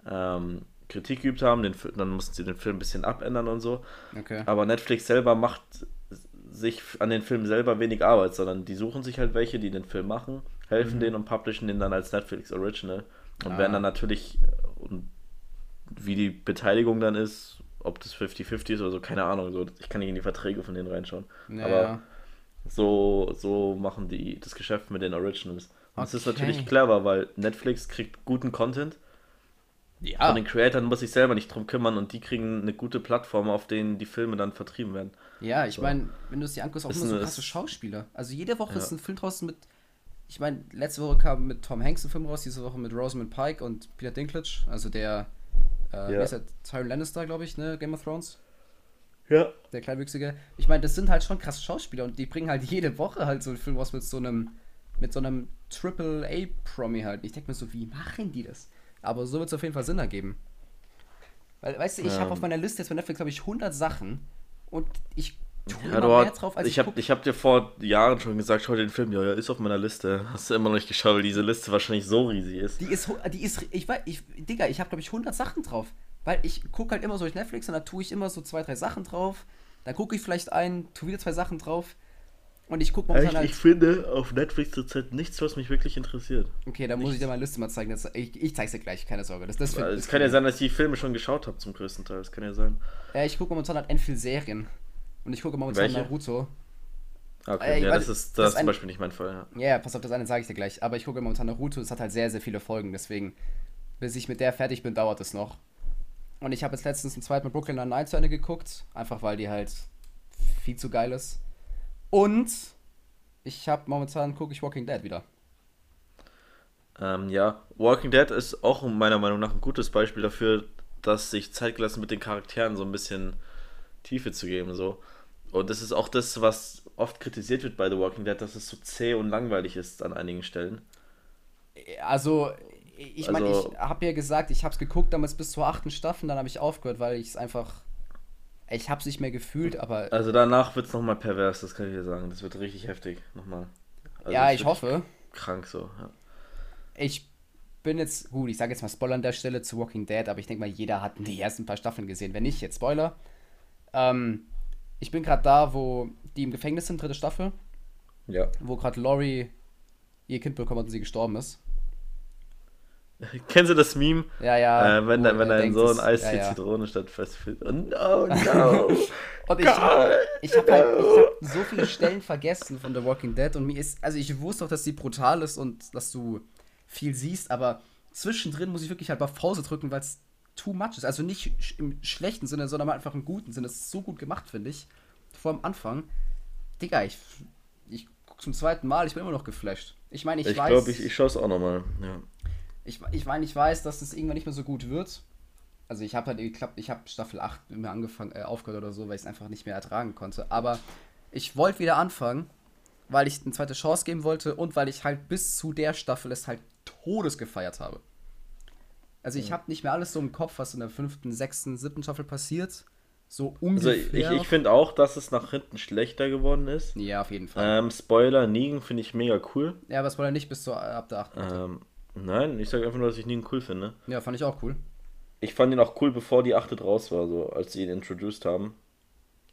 ähm, Kritik geübt haben, den, dann mussten sie den Film ein bisschen abändern und so. Okay. Aber Netflix selber macht sich an den Film selber wenig Arbeit, sondern die suchen sich halt welche, die den Film machen, helfen Mhm. denen und publishen den dann als Netflix Original. Und Ah. werden dann natürlich, wie die Beteiligung dann ist, ob das 50-50 ist oder so, keine Ahnung. So, ich kann nicht in die Verträge von denen reinschauen. Ja, aber so, so machen die das Geschäft mit den Originals. Und es ist Okay. natürlich clever, weil Netflix kriegt guten Content. Von ja. den Creatoren muss sich selber nicht drum kümmern und die kriegen eine gute Plattform, auf denen die Filme dann vertrieben werden. Ja, ich So. meine, wenn du es dir anguckst, auch Ist immer so krasse Schauspieler. Also jede Woche Ja. ist ein Film draußen mit. Ich meine, letzte Woche kam mit Tom Hanks ein Film raus, diese Woche mit Rosamund Pike und Peter Dinklage, also der, äh, Ja. ist der? Tyrion Lannister, glaube ich, ne? Game of Thrones. Ja. Der Kleinwüchsige. Ich meine, das sind halt schon krasse Schauspieler und die bringen halt jede Woche halt so einen Film raus mit so einem, mit so einem Triple-A-Promi halt. Ich denke mir so, wie machen die das? Aber so wird es auf jeden Fall Sinn ergeben. Weil, weißt du, ich habe Ähm. auf meiner Liste jetzt bei Netflix, glaube ich, 100 Sachen und ich Ja, du mehr drauf, als ich habe ich hab dir vor Jahren schon gesagt, schau dir den Film, ja, ja, ist auf meiner Liste. Hast du immer noch nicht geschaut, weil diese Liste wahrscheinlich so riesig ist. Die ist, die ist, ich weiß, ich, Digga, ich habe glaube ich 100 Sachen drauf. Weil ich gucke halt immer so durch Netflix und da tue ich immer so zwei, drei Sachen drauf. Dann gucke ich vielleicht ein, tue wieder zwei Sachen drauf. Und ich gucke momentan Ich, halt. ich finde auf Netflix zurzeit nichts, was mich wirklich interessiert. Okay, dann muss ich dir meine Liste mal zeigen. Das, ich, ich zeig's dir gleich, keine Sorge. Das, das Es kann ja sein, dass ich die Filme schon geschaut habe zum größten Teil. Das kann ja sein. Ja, ich gucke momentan halt end viel Serien. Und ich gucke momentan Welche? Naruto. Okay, Äh, ja, das ist, das das ist zum Beispiel nicht mein Fall. Ja. Ja, pass auf, das eine sage ich dir gleich. Aber ich gucke momentan Naruto. Es hat halt sehr, sehr viele Folgen. Deswegen, bis ich mit der fertig bin, dauert es noch. Und ich habe jetzt letztens ein zweites Mal Brooklyn Nine-Nine zu Ende geguckt. Einfach weil die halt viel zu geil ist. Und ich habe momentan, gucke ich Walking Dead wieder. Ähm, ja, Walking Dead ist auch meiner Meinung nach ein gutes Beispiel dafür, dass sich Zeit gelassen mit den Charakteren so ein bisschen Tiefe zu geben. So. Und das ist auch das, was oft kritisiert wird bei The Walking Dead, dass es so zäh und langweilig ist an einigen Stellen. Also, ich meine, Also- ich habe ja gesagt, ich habe es geguckt damals bis zur achten Staffel. Dann habe ich aufgehört, weil ich es einfach. Ich habe es nicht mehr gefühlt, aber. Also danach wird es nochmal pervers, das kann ich dir sagen. Das wird richtig heftig nochmal. Also ja, ich hoffe. Krank so, ja. Ich bin jetzt, gut, ich sage jetzt mal Spoiler an der Stelle zu Walking Dead, aber ich denke mal, jeder hat die ersten paar Staffeln gesehen. Wenn nicht, jetzt Spoiler. Ähm, ich bin gerade da, wo die im Gefängnis sind, dritte Staffel, Ja. wo gerade Laurie ihr Kind bekommen hat und sie gestorben ist. Kennen Sie das Meme? Ja, ja. äh, wenn wenn dein denkt, Sohn Eis ja, ja. Zitrone statt Festfit. Oh no, no. [LAUGHS] Und ich, God, ich habe halt ich hab so viele Stellen vergessen von The Walking Dead und mir ist, also ich wusste auch, dass sie brutal ist und dass du viel siehst, aber zwischendrin muss ich wirklich halt mal Pause drücken, weil es too much ist. Also nicht sch im schlechten Sinne, sondern mal einfach im guten Sinne. Es ist so gut gemacht, finde ich. Vor dem Anfang. Digga, ich, ich guck zum zweiten Mal, ich bin immer noch geflasht. Ich meine, ich, Ich weiß. glaube, ich, ich schaue es auch nochmal. Ja. Ich, ich meine, ich weiß, dass es irgendwann nicht mehr so gut wird. Also ich habe halt geklappt, ich habe Staffel 8 immer angefangen, äh, aufgehört oder so, weil ich es einfach nicht mehr ertragen konnte. Aber ich wollte wieder anfangen, weil ich eine zweite Chance geben wollte und weil ich halt bis zu der Staffel es halt todes gefeiert habe. Also ich habe nicht mehr alles so im Kopf, was in der fünften, sechsten, siebten Staffel passiert. So Also ungefähr. ich, ich finde auch, dass es nach hinten schlechter geworden ist. ja, auf jeden Fall. Ähm, Spoiler, Negan finde ich mega cool. ja, aber ja nicht bis zur, ab der achten. Ähm, nein, ich sage einfach nur, dass ich Negan cool finde. ja, fand ich auch cool. Ich fand ihn auch cool, bevor die achte draus war, so als sie ihn introduced haben.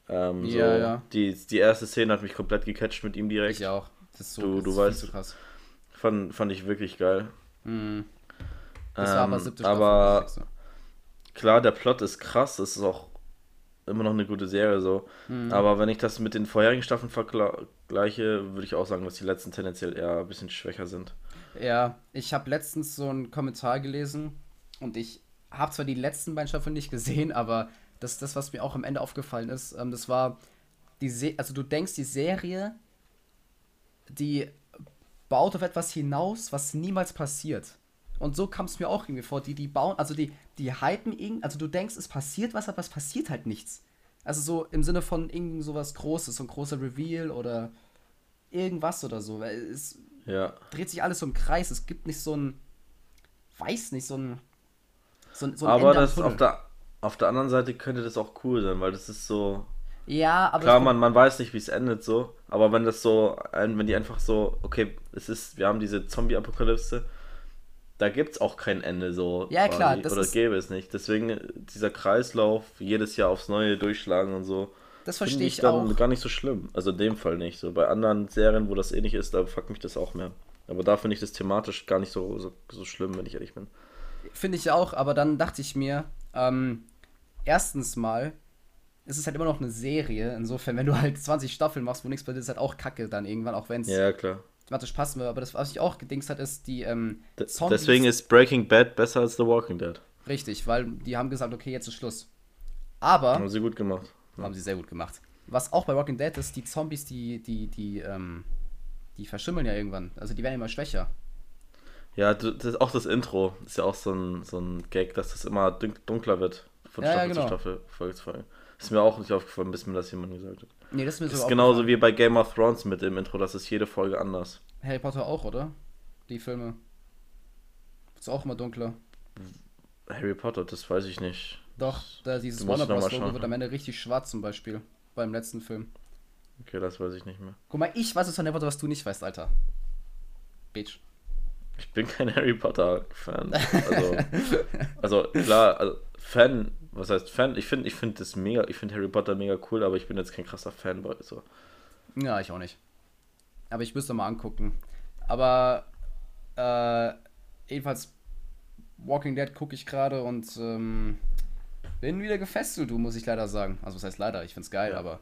Ähm, so, Ja, ja. Die, die erste Szene hat mich komplett gecatcht mit ihm direkt. Ich auch. Das ist so Du- das du ist weißt- zu krass. Fand, fand ich wirklich geil. Mhm. Das war aber Ähm, siebte Staffel. aber klar, der Plot ist krass, es ist auch immer noch eine gute Serie so. Mhm. Aber wenn ich das mit den vorherigen Staffeln vergleiche, würde ich auch sagen, dass die letzten tendenziell eher ein bisschen schwächer sind. Ja, ich habe letztens so einen Kommentar gelesen und ich habe zwar die letzten beiden Staffeln nicht gesehen, aber das ist das, was mir auch am Ende aufgefallen ist. Ähm, das war die Se also du denkst, die Serie, die baut auf etwas hinaus, was niemals passiert. Und so kam es mir auch irgendwie vor. Die, die bauen, also die, die hypen irgend, also du denkst, es passiert was, aber es passiert halt nichts. Also so im Sinne von irgend sowas Großes, so ein großer Reveal oder irgendwas oder so. Weil es, Ja. dreht sich alles so im Kreis. Es gibt nicht so ein, weiß nicht, so ein, so ein, so ein aber das auf der, auf der anderen Seite könnte das auch cool sein, weil das ist so. Ja, aber Klar, man, man weiß nicht, wie es endet so, aber wenn das so, wenn die einfach so, okay, es ist, wir haben diese Zombie-Apokalypse da gibt es auch kein Ende so. Ja, klar, quasi. das Oder ist- gäbe es nicht. Deswegen äh, dieser Kreislauf, jedes Jahr aufs Neue durchschlagen und so. Das finde verstehe ich dann auch. gar nicht so schlimm. Also in dem Fall nicht. So bei anderen Serien, wo das ähnlich ist, da fuckt mich das auch mehr. Aber da finde ich das thematisch gar nicht so, so, so schlimm, wenn ich ehrlich bin. Finde ich auch, aber dann dachte ich mir, ähm, erstens mal, es ist halt immer noch eine Serie. Insofern, wenn du halt 20 Staffeln machst, wo nichts passiert, ist halt auch kacke dann irgendwann, auch wenn es Ja, klar. Thematisch passen würde. Aber das, was ich auch gedingst hat, ist die ähm, Zombies- deswegen ist Breaking Bad besser als The Walking Dead. Richtig, weil die haben gesagt, okay, jetzt ist Schluss. Aber, Haben sie gut gemacht. haben sie sehr gut gemacht. Was auch bei Walking Dead ist, die Zombies, die, die, die, ähm, die verschimmeln ja irgendwann. Also die werden immer schwächer. Ja, das auch das Intro ist ja auch so ein, so ein Gag, dass das immer dun- dunkler wird von Ja, ja, Staffel genau. zu Staffel, Folge zu Folge. Ist mir auch nicht aufgefallen, bis mir das jemand gesagt hat. Nee, das ist mir Das so ist genauso wie bei Game of Thrones mit dem Intro, das ist jede Folge anders. Harry Potter auch, oder? Die Filme. Ist auch immer dunkler. Harry Potter, das weiß ich nicht. Doch, da dieses Warner Bros. Logo wird am Ende richtig schwarz zum Beispiel. Beim letzten Film. Okay, das weiß ich nicht mehr. Guck mal, ich weiß es von Harry Potter, was du nicht weißt, Alter. Bitch. Ich bin kein [LAUGHS] Harry Potter-Fan. Also, also klar, also Fan, was heißt Fan? Ich finde ich find das mega, ich finde Harry Potter mega cool, aber ich bin jetzt kein krasser Fanboy. So. Ja, ich auch nicht. Aber ich müsste mal angucken. Aber äh, jedenfalls Walking Dead gucke ich gerade und ähm, bin wieder gefesselt, du, muss ich leider sagen. Also was heißt leider, ich find's geil, Ja. aber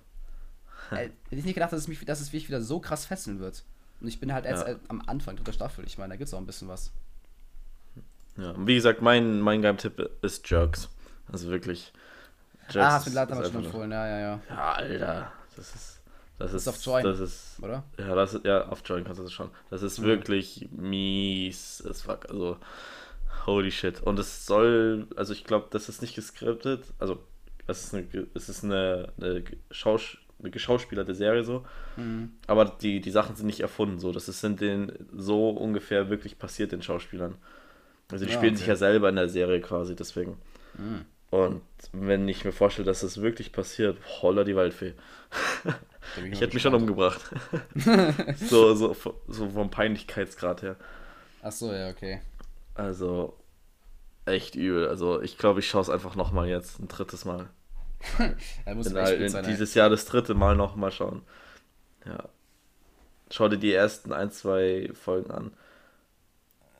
äh, hätte ich nicht gedacht, dass es mich, dass es mich wieder so krass fesseln wird. Und ich bin halt erst Ja. äh, am Anfang dritter Staffel. Ich meine, da gibt's auch ein bisschen was. Ja, und wie gesagt, mein, mein Geheimtipp ist Jerks. Also wirklich. Jerks ah, hast du damals schon empfohlen, ja, ja, ja. Ja, Alter. Das ist. Das ist, ist auf Join. Das ist. Oder? Ja, das ist, ja, auf Join kannst du das schon. Das ist Mhm. wirklich mies as fuck. Also, holy shit. Und es soll, also ich glaube, das ist nicht geskriptet. Also, es ist eine, es ist eine, eine, Schaus, eine geschauspielerte Serie so. Mhm. Aber die, die Sachen sind nicht erfunden so. Das ist, sind den so ungefähr wirklich passiert den Schauspielern. Also die Ja, spielen okay. sich ja selber in der Serie quasi, deswegen. Mhm. Und wenn ich mir vorstelle, dass das wirklich passiert, holla die Waldfee. Ich hätte mich schon umgebracht. [LAUGHS] so, so, so vom Peinlichkeitsgrad her. Ach so, ja, okay. Also, echt übel. Also, ich glaube, ich schaue es einfach nochmal jetzt, ein drittes Mal. [LAUGHS] Da muss In, in, sein, dieses Jahr das dritte Mal nochmal schauen. Ja. Schau dir die ersten ein, zwei Folgen an.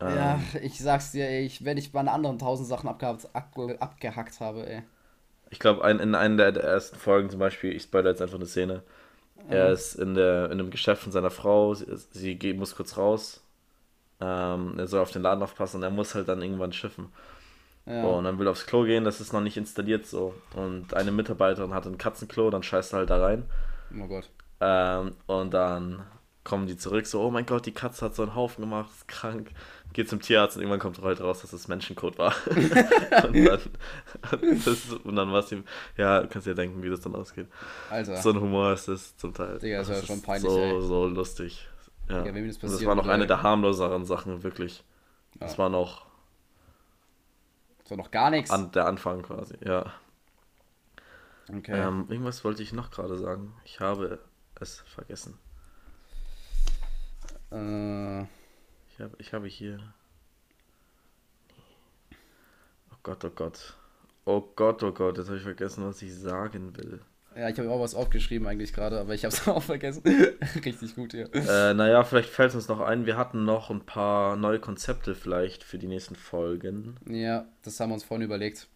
Ja, Ähm, ich sag's dir, ey, ich, wenn ich meine anderen tausend Sachen abgehakt, ab, abgehackt habe, ey. Ich glaube, ein, in einer der, der ersten Folgen zum Beispiel, ich spoilere jetzt einfach eine Szene. Er ist in, der, in einem Geschäft von seiner Frau, sie, sie geht, muss kurz raus. Ähm, er soll auf den Laden aufpassen und er muss halt dann irgendwann schiffen. Ja. Oh, und dann will er aufs Klo gehen, das ist noch nicht installiert so. Und eine Mitarbeiterin hat ein Katzenklo, dann scheißt er halt da rein. Oh Gott. Ähm, und dann kommen die zurück, so, oh mein Gott, die Katze hat so einen Haufen gemacht, ist krank. Geht zum Tierarzt und irgendwann kommt heute raus, dass es Menschenkot war. [LAUGHS] und dann, das, und dann war es ihm, ja, du kannst dir denken, wie das dann ausgeht. Alter. So ein Humor ist es zum Teil. Digga, ist ja schon peinlich, So, ey. so lustig. Ja. Digga, wem das und das war noch eine der harmloseren Sachen, wirklich. Das Ja. war noch So noch gar nichts. an der Anfang quasi, ja. Okay. Ähm, irgendwas wollte ich noch gerade sagen. Ich habe es vergessen. Äh, Ich habe, ich habe hier. Oh Gott, oh Gott. Oh Gott, oh Gott, jetzt habe ich vergessen, was ich sagen will. ja, ich habe auch was aufgeschrieben eigentlich gerade, aber ich habe es [LAUGHS] auch vergessen. Richtig gut hier. Äh, naja, vielleicht fällt uns noch ein, wir hatten noch ein paar neue Konzepte vielleicht für die nächsten Folgen. Ja, das haben wir uns vorhin überlegt.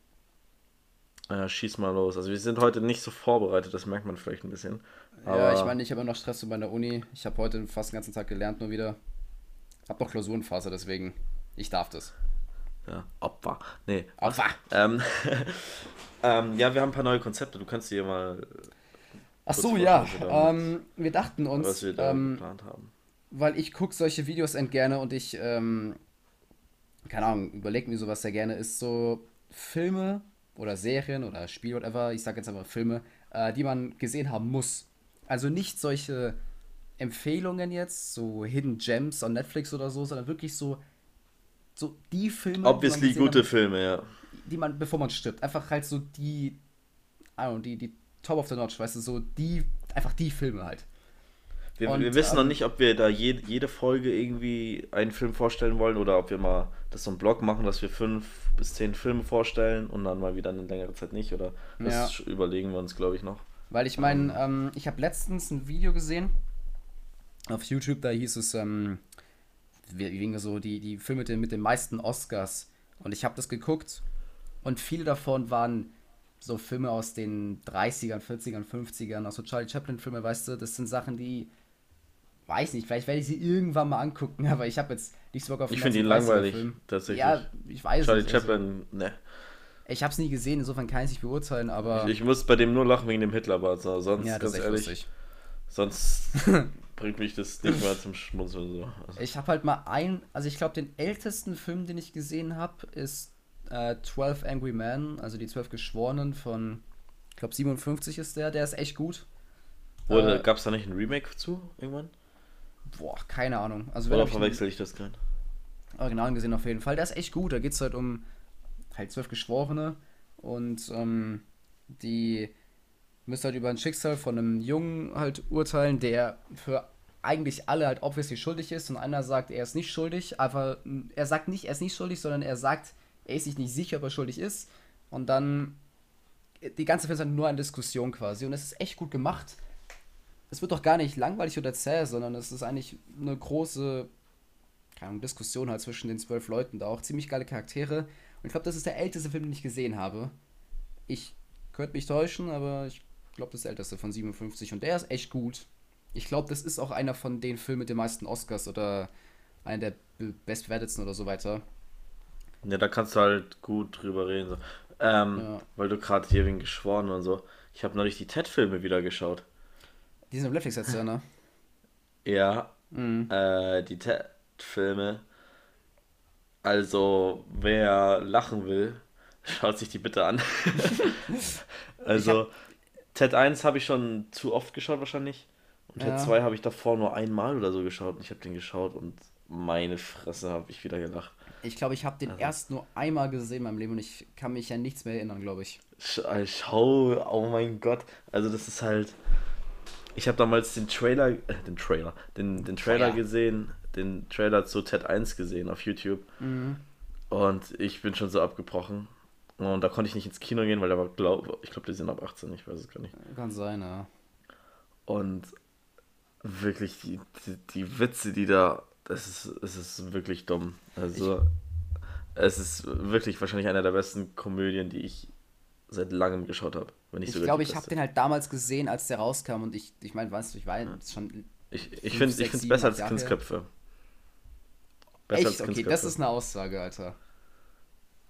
Äh, schieß mal los. Also wir sind heute nicht so vorbereitet, das merkt man vielleicht ein bisschen. Ja, Aber- ich meine, ich habe immer noch Stress bei der Uni. Ich habe heute fast den ganzen Tag gelernt nur wieder. Hab noch Klausurenphase, deswegen. Ich darf das. Ja, Opfer. Nee. Opfer. Ähm, [LAUGHS] ähm, ja, wir haben ein paar neue Konzepte. Du kannst dir mal, Ach Kurz so, ja. Ähm, wir dachten uns, was wir da ähm, geplant haben. weil ich gucke solche Videos end gerne und ich, ähm, keine Ahnung, überlege mir sowas sehr gerne, ist so Filme oder Serien oder Spiel, whatever, ich sage jetzt einfach Filme, äh, die man gesehen haben muss. Also nicht solche Empfehlungen jetzt, so Hidden Gems on Netflix oder so, sondern wirklich so, so die Filme, die man Obviously gute hat, Filme, ja. die man, bevor man stirbt, einfach halt so die, know, die, die Top of the Notch, weißt du, so die, einfach die Filme halt. Wir, Und, wir wissen noch ähm, nicht, ob wir da je, jede Folge irgendwie einen Film vorstellen wollen oder ob wir mal das so einen Blog machen, dass wir fünf bis zehn Filme vorstellen und dann mal wieder eine längere Zeit nicht. Oder das Ja. überlegen wir uns, glaube ich, noch. Weil ich meine, ähm, ich habe letztens ein Video gesehen auf YouTube, da hieß es, ähm, wie- wegen so die, die Filme mit den, mit den meisten Oscars. Und ich habe das geguckt und viele davon waren so Filme aus den 30ern, 40ern, 50ern, auch so Charlie Chaplin-Filme, weißt du, das sind Sachen, die, weiß nicht, vielleicht werde ich sie irgendwann mal angucken, [LAUGHS] aber ich habe jetzt nicht so Bock auf Ich finde ihn 1930er langweilig, Film. tatsächlich. Ja, ich weiß Charlie nicht. also- Chaplin, ne. Ich habe es nie gesehen, insofern kann ich es nicht beurteilen, aber Ich, ich muss bei dem nur lachen wegen dem Hitlerbart. So. Sonst, ja, das ganz ehrlich, lustig. sonst [LAUGHS] bringt mich das nicht mehr zum Schmunzeln. So. Also, Ich habe halt mal ein, also ich glaube, den ältesten Film, den ich gesehen habe, ist äh, 12 Angry Men, also die 12 Geschworenen von, ich glaube, 57 ist der, der ist echt gut. Wurde, äh, Gab es da nicht ein Remake zu irgendwann? Boah, keine Ahnung. Also Oder verwechsel ich das gerade? Original gesehen auf jeden Fall, der ist echt gut. Da geht es halt um halt zwölf Geschworene und ähm, die müssen halt über ein Schicksal von einem Jungen halt urteilen, der für eigentlich alle halt obviously schuldig ist und einer sagt, er ist nicht schuldig, aber er sagt nicht, er ist nicht schuldig, sondern er sagt, er ist sich nicht sicher, ob er schuldig ist und dann die ganze Film ist halt nur eine Diskussion quasi und es ist echt gut gemacht. Es wird doch gar nicht langweilig oder zäh, sondern es ist eigentlich eine große keine Ahnung, Diskussion halt zwischen den zwölf Leuten da auch. Ziemlich geile Charaktere. Und ich glaube, das ist der älteste Film, den ich gesehen habe. Ich könnte mich täuschen, aber ich glaube, das ist der älteste von 57 und der ist echt gut. Ich glaube, das ist auch einer von den Filmen mit den meisten Oscars oder einer der be- bestbewertetsten oder so weiter. Ja, da kannst du halt gut drüber reden. So. Ähm, Ja. Weil du gerade hier wegen geschworen und so. Ich habe neulich die Ted-Filme wieder geschaut. Die sind auf Netflix jetzt, ja, ne? Ja, Mhm. äh, die Ted-Filme. Also, wer lachen will, [LAUGHS] schaut sich die bitte an. [LAUGHS] also, Ted 1 habe ich schon zu oft geschaut wahrscheinlich. Und Ja. Ted 2 habe ich davor nur einmal oder so geschaut. Und ich habe den geschaut und meine Fresse habe ich wieder gelacht. Ich glaube, ich habe den Also- erst nur einmal gesehen in meinem Leben und ich kann mich an nichts mehr erinnern, glaube ich. Äh, Schau, oh mein Gott. Also das ist halt. Ich habe damals den Trailer, äh, den Trailer, den, den Trailer Feuer. gesehen, den Trailer zu Ted 1 gesehen auf YouTube. Und ich bin schon so abgebrochen. Und da konnte ich nicht ins Kino gehen, weil da war, glaub, ich glaube, die sind ab 18, ich weiß es gar nicht. Kann sein, ja. Und wirklich, die, die, die Witze, die da, das ist, es ist wirklich dumm. Also, es ist wirklich wahrscheinlich einer der besten Komödien, die ich seit langem geschaut habe. Wenn Ich sogar glaube, ich habe den halt damals gesehen, als der rauskam und ich, ich meine, weißt du, ich war jetzt schon Ich, ich finde es besser als Jahre Kindsköpfe. Besser Echt? Okay, das ist eine Aussage, Alter.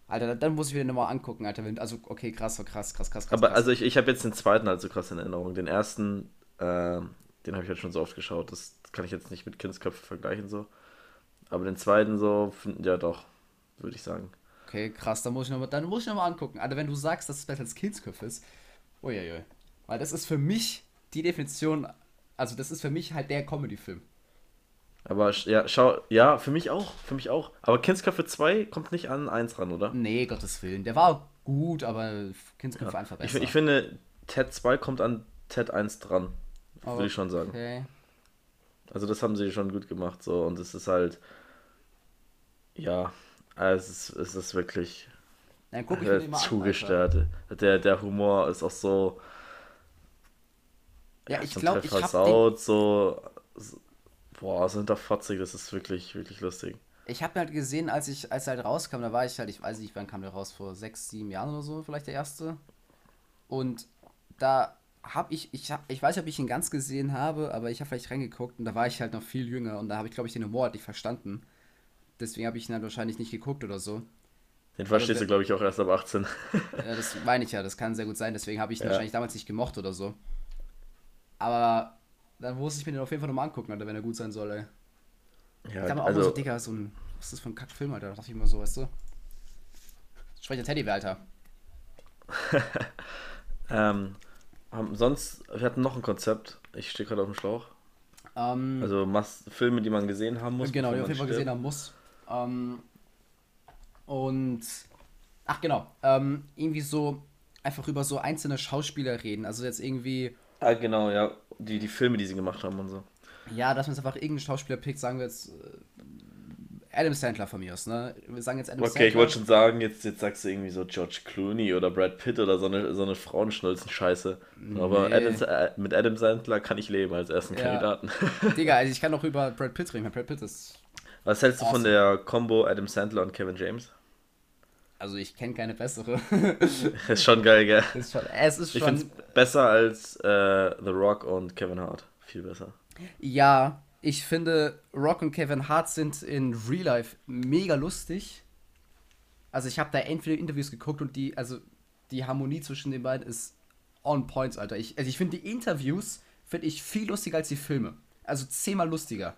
Alter, dann- muss ich wieder nochmal angucken, Alter. Also, okay, krass, krass, krass, krass, krass. Aber krass. also ich, ich habe jetzt den zweiten halt so krass in Erinnerung. Den ersten, ähm, den habe ich halt schon so oft geschaut. Das kann ich jetzt nicht mit Kindsköpfe vergleichen so. Aber den zweiten so, find- ja doch, würde ich sagen. Okay, krass, dann muss ich nochmal, dann muss ich noch mal angucken. Alter, wenn du sagst, dass es besser als Kindsköpfe ist, uiuiui. Weil das ist für mich die Definition, also das ist für mich halt der Comedy-Film. Aber ja, schau, ja, für mich auch, für mich auch. Aber Kindsköpfe 2 kommt nicht an 1 ran, oder? Nee, Gottes Willen. Der war gut, aber Kindsköpfe einfach Ich, besser. fi- ich finde, Ted 2 kommt an Ted 1 dran. Würde ich schon sagen. Okay. Also das haben sie schon gut gemacht so und es ist halt ja, es ist, es ist wirklich Dann guck ich äh, den mal an, zugestört. Der, der Humor ist auch so Ja, ich glaube, ich habe den, versaut, so, boah, so hinterfotzig, das ist wirklich, wirklich lustig. ich hab ihn halt gesehen, als ich, als er halt rauskam, da war ich halt, ich weiß nicht, wann kam der raus, vor sechs, sieben Jahren oder so, vielleicht der erste. Und da habe ich, ich, hab, ich weiß nicht, ob ich ihn ganz gesehen habe, aber ich habe vielleicht reingeguckt und da war ich halt noch viel jünger und da habe ich, glaube ich, den Humor halt nicht verstanden. Deswegen habe ich ihn halt wahrscheinlich nicht geguckt oder so. Den verstehst du, glaube ich, auch erst ab 18. [LAUGHS] Ja, das meine ich ja, das kann sehr gut sein, deswegen habe ich ihn Ja. wahrscheinlich damals nicht gemocht oder so. Aber dann muss ich mir den auf jeden Fall nochmal angucken, Alter, wenn er gut sein soll, ey. Ja, Ich habe auch mal so, also, Digga, so ein, was ist das für ein Kackfilm, Alter? Da dachte ich immer so, weißt du? Sprecher Teddybär, Alter. [LAUGHS] ähm, sonst, wir hatten noch ein Konzept. Ich stehe gerade auf dem Schlauch. Ähm, Also Mas Filme, die man gesehen haben muss. genau, die bevor auf jeden man Fall gesehen haben muss. Ähm, und, ach genau, ähm, irgendwie so einfach über so einzelne Schauspieler reden. Also jetzt irgendwie, Ah, genau, ja. Die, die Filme, die sie gemacht haben und so. Ja, dass man jetzt einfach irgendeinen Schauspieler pickt, sagen wir jetzt äh, Adam Sandler von mir aus, ne? Wir sagen jetzt Adam okay, Sandler. ich wollte schon sagen, jetzt, jetzt sagst du irgendwie so George Clooney oder Brad Pitt oder so eine, so eine Frauenschnulzen-Scheiße. Aber Nee. Adam, äh, mit Adam Sandler kann ich leben als ersten Ja. Kandidaten. [LAUGHS] Digga, also ich kann auch über Brad Pitt reden. weil Brad Pitt ist. Was hältst du von Awesome. der Combo Adam Sandler und Kevin James? Also ich kenne keine bessere. [LAUGHS] ist schon geil, gell? ist schon, es ist Ich schon. finde es besser als äh, The Rock und Kevin Hart. Viel besser. Ja, ich finde, Rock und Kevin Hart sind in Real Life mega lustig. Also ich habe da entweder Interviews geguckt und die, also die Harmonie zwischen den beiden ist on points, Alter. Ich, also ich finde die Interviews finde ich viel lustiger als die Filme. Also zehnmal lustiger.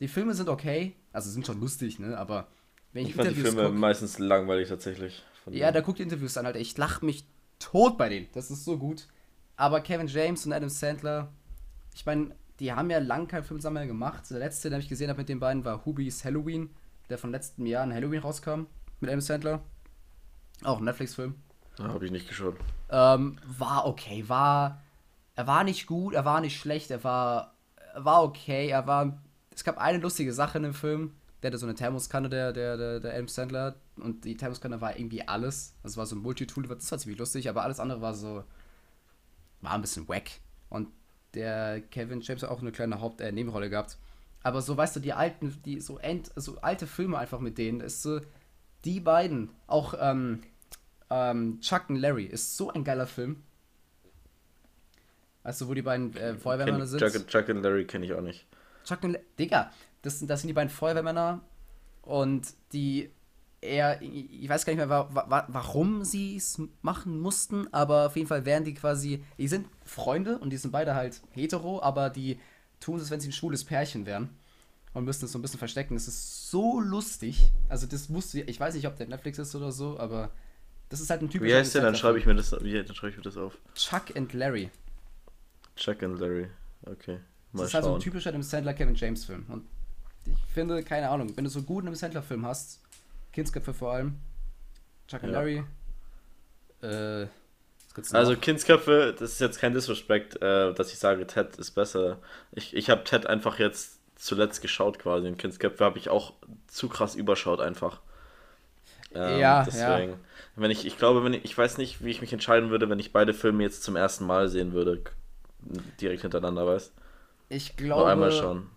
Die Filme sind okay, also sind schon lustig, ne? Aber wenn ich, Ich fand die Interviews Filme guck, meistens langweilig tatsächlich. Von ja, da guckt die Interviews an, Alter. Ich lach mich tot bei denen. Das ist so gut. Aber Kevin James und Adam Sandler, ich meine, die haben ja lang keinen Film zusammen gemacht. Der letzte, den ich gesehen habe mit den beiden, war Hubie's Halloween, der von letztem Jahr in Halloween rauskam mit Adam Sandler. Auch ein Netflix-Film. Ja, habe ich nicht geschaut. Ähm, war okay, war. Er war nicht gut, er war nicht schlecht, er war. Er war okay, er war. Es gab eine lustige Sache in dem Film. Der hatte so eine Thermoskanne, der, der, der, der Adam Sandler. Und die Thermoskanne war irgendwie alles. Das war so ein Multitool, das war ziemlich lustig, aber alles andere war so. War ein bisschen wack. Und der Kevin James hat auch eine kleine Haupt-, äh, Nebenrolle gehabt. Aber so, weißt du, die alten, die so, end, so alte Filme einfach mit denen, ist so. Die beiden, auch ähm, ähm, Chuck und Larry, ist so ein geiler Film. Weißt du, wo die beiden äh, Feuerwehrmänner sind? Chuck, Chuck und Larry kenne ich auch nicht. Chuck und La Digga, das, sind- das sind die beiden Feuerwehrmänner und die er, ich weiß gar nicht mehr, wa wa warum sie es machen mussten, aber auf jeden Fall wären die quasi, die sind Freunde und die sind beide halt hetero, aber die tun es, wenn sie ein schwules Pärchen wären und müssen es so ein bisschen verstecken. Das ist so lustig. Also das musst du, ich weiß nicht, ob der Netflix ist oder so, aber das ist halt ein typischer Wie heißt der? Dann schreibe ich mir das, wie, dann schreibe ich mir das auf. Chuck and Larry. Chuck und Larry. Okay. Das Mal ist halt so ein typischer Adam Sandler Kevin James Film. Und ich finde, keine Ahnung, wenn du so gut einen Sandler Film hast, Kindsköpfe vor allem, Chuck and Ja. Larry, äh? Also Kindsköpfe, das ist jetzt kein Disrespect, äh, dass ich sage, Ted ist besser. Ich, ich habe Ted einfach jetzt zuletzt geschaut quasi und Kindsköpfe habe ich auch zu krass überschaut einfach. Ähm, Ja, deswegen. Wenn ich, ich glaube, wenn ich, ich weiß nicht, wie ich mich entscheiden würde, wenn ich beide Filme jetzt zum ersten Mal sehen würde, direkt hintereinander, weißt ich Nur glaube, einmal schauen.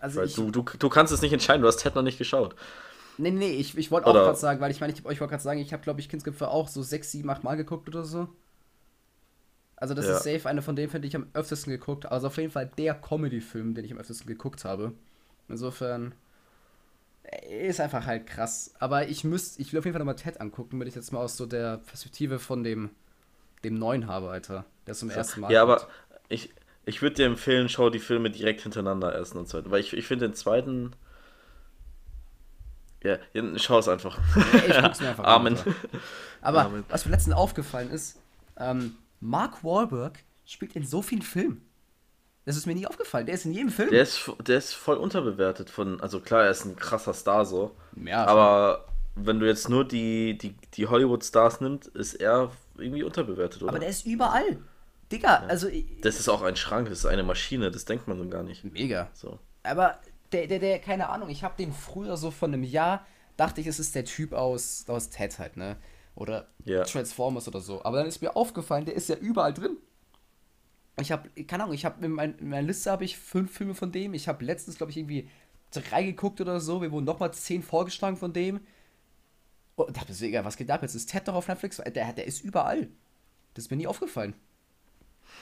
Also Weil ich, du, du, du kannst es nicht entscheiden, du hast Ted noch nicht geschaut. nee, nee, ich, ich wollte auch gerade sagen, weil ich meine, ich, ich wollte gerade sagen, ich habe, glaube ich, Kindsköpfe auch so sechs, sieben, acht Mal geguckt oder so. Also das Ja. ist safe eine von denen, finde ich, am öftesten geguckt. Also auf jeden Fall der Comedy-Film, den ich am öftesten geguckt habe. Insofern äh, ist einfach halt krass. Aber ich müsste, ich will auf jeden Fall nochmal Ted angucken, wenn ich jetzt mal aus so der Perspektive von dem, dem Neuen habe, Alter. Der zum ersten Mal. Ja, aber kommt. ich, ich würde dir empfehlen, schau die Filme direkt hintereinander, ersten und zweiten. Weil ich, ich finde den zweiten. Ja, ja, schau es einfach. ich guck's mir [LAUGHS] einfach an, Amen. Alter. Aber Amen. was mir letztens aufgefallen ist, ähm, Mark Wahlberg spielt in so vielen Filmen. Das ist mir nie aufgefallen. Der ist in jedem Film. Der ist, der ist voll unterbewertet von. Also klar, er ist ein krasser Star so. ja, Aber wenn du jetzt nur die, die, die Hollywood-Stars nimmst, ist er irgendwie unterbewertet, oder? aber der ist überall. Digga, also ich- das ist auch ein Schrank, das ist eine Maschine, das denkt man so gar nicht. mega. So. Aber der, der, der, keine Ahnung, ich habe den früher so von einem Jahr, dachte ich, es ist der Typ aus, aus Ted halt, ne? Oder Ja. Transformers oder so. Aber dann ist mir aufgefallen, der ist ja überall drin. Ich habe, keine Ahnung, ich habe in, mein, in meiner Liste habe ich fünf Filme von dem. Ich habe letztens, glaube ich, irgendwie drei geguckt oder so. Wir wurden nochmal zehn vorgeschlagen von dem. Und dachte mir so, egal, was geht ab? Jetzt ist Ted doch auf Netflix. Der, der ist überall. Das ist mir nie aufgefallen.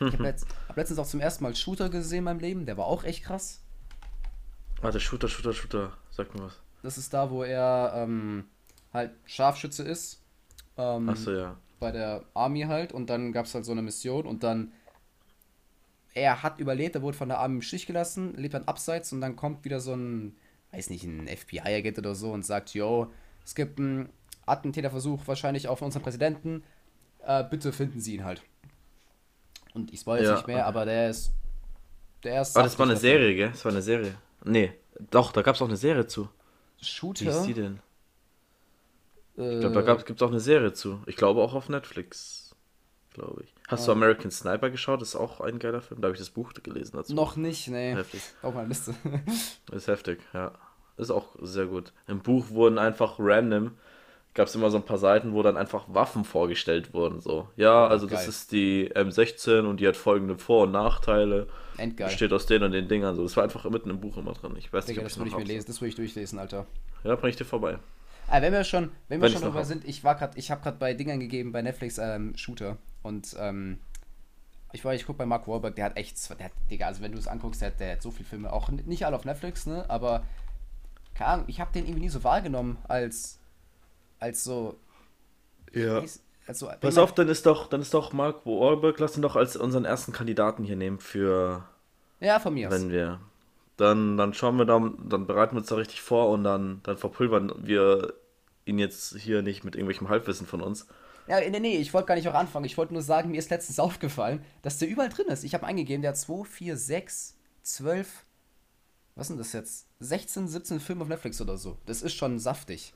Ich habe [LAUGHS] letzt, hab letztens auch zum ersten Mal Shooter gesehen in meinem Leben. Der war auch echt krass. Warte, Shooter, Shooter, Shooter. Sag mir was. Das ist da, wo er ähm, halt Scharfschütze ist. Ähm, Achso, ja. Bei der Army halt. Und dann gab es halt so eine Mission. Und dann. Er hat überlebt, er wurde von der Army im Stich gelassen, lebt dann abseits. Und dann kommt wieder so ein, weiß nicht, ein FBI-Agent oder so und sagt: Yo, es gibt einen Attentäterversuch wahrscheinlich auf unseren Präsidenten. Äh, bitte finden Sie ihn halt. Und ich spoil jetzt Ja, nicht mehr, aber der ist. Der ist. Aber das war eine Serie, gell? Das war eine Serie. Nee, doch, da gab's auch eine Serie zu. Film. Wie ist die Shooter. denn? äh, Ich glaube, da gab, gibt's auch eine Serie zu. Ich glaube auch auf Netflix. glaube ich. Hast du American Sniper geschaut? Das ist auch ein geiler Film. Da habe ich das Buch gelesen dazu. Noch nicht, nee. Heftig. Auf meiner Liste. Ist heftig, ja. Ist auch sehr gut. Im Buch wurden einfach random, gab es immer so ein paar Seiten, wo dann einfach Waffen vorgestellt wurden. So, ja, also das geil. ist die M16 und die hat folgende Vor- und Nachteile. Endgeil. Besteht aus den und den Dingern. So, das war einfach mitten im Buch immer drin. Ich weiß Digga, nicht, ob das würde ich mir lesen, das würde ich durchlesen, Alter. Ja, bring ich dir vorbei. Ah, wenn wir schon, wenn wir Wenn schon hab. sind, ich war gerade, ich habe gerade bei Dingern gegeben, bei Netflix ähm, Shooter und ähm, ich war, ich guck bei Mark Wahlberg, der hat echt, der hat, Digga, also wenn du es anguckst, der hat, der hat so viele Filme, auch nicht alle auf Netflix, ne, aber keine Ahnung, ich habe den irgendwie nie so wahrgenommen als, als so, Ja. als so Pass auf, dann ist doch, dann ist doch Mark Wahlberg, lass ihn doch als unseren ersten Kandidaten hier nehmen für, Ja, von mir aus. wenn wir, dann, dann schauen wir da, dann bereiten wir uns da richtig vor und dann, dann verpulvern wir ihn jetzt hier nicht mit irgendwelchem Halbwissen von uns. Ja, nee, nee, ich wollte gar nicht auch anfangen. Ich wollte nur sagen, mir ist letztens [LAUGHS] aufgefallen, dass der überall drin ist. Ich habe eingegeben, der hat 2, 4, 6, 12, was sind das jetzt? 16, 17 Filme auf Netflix oder so. Das ist schon saftig.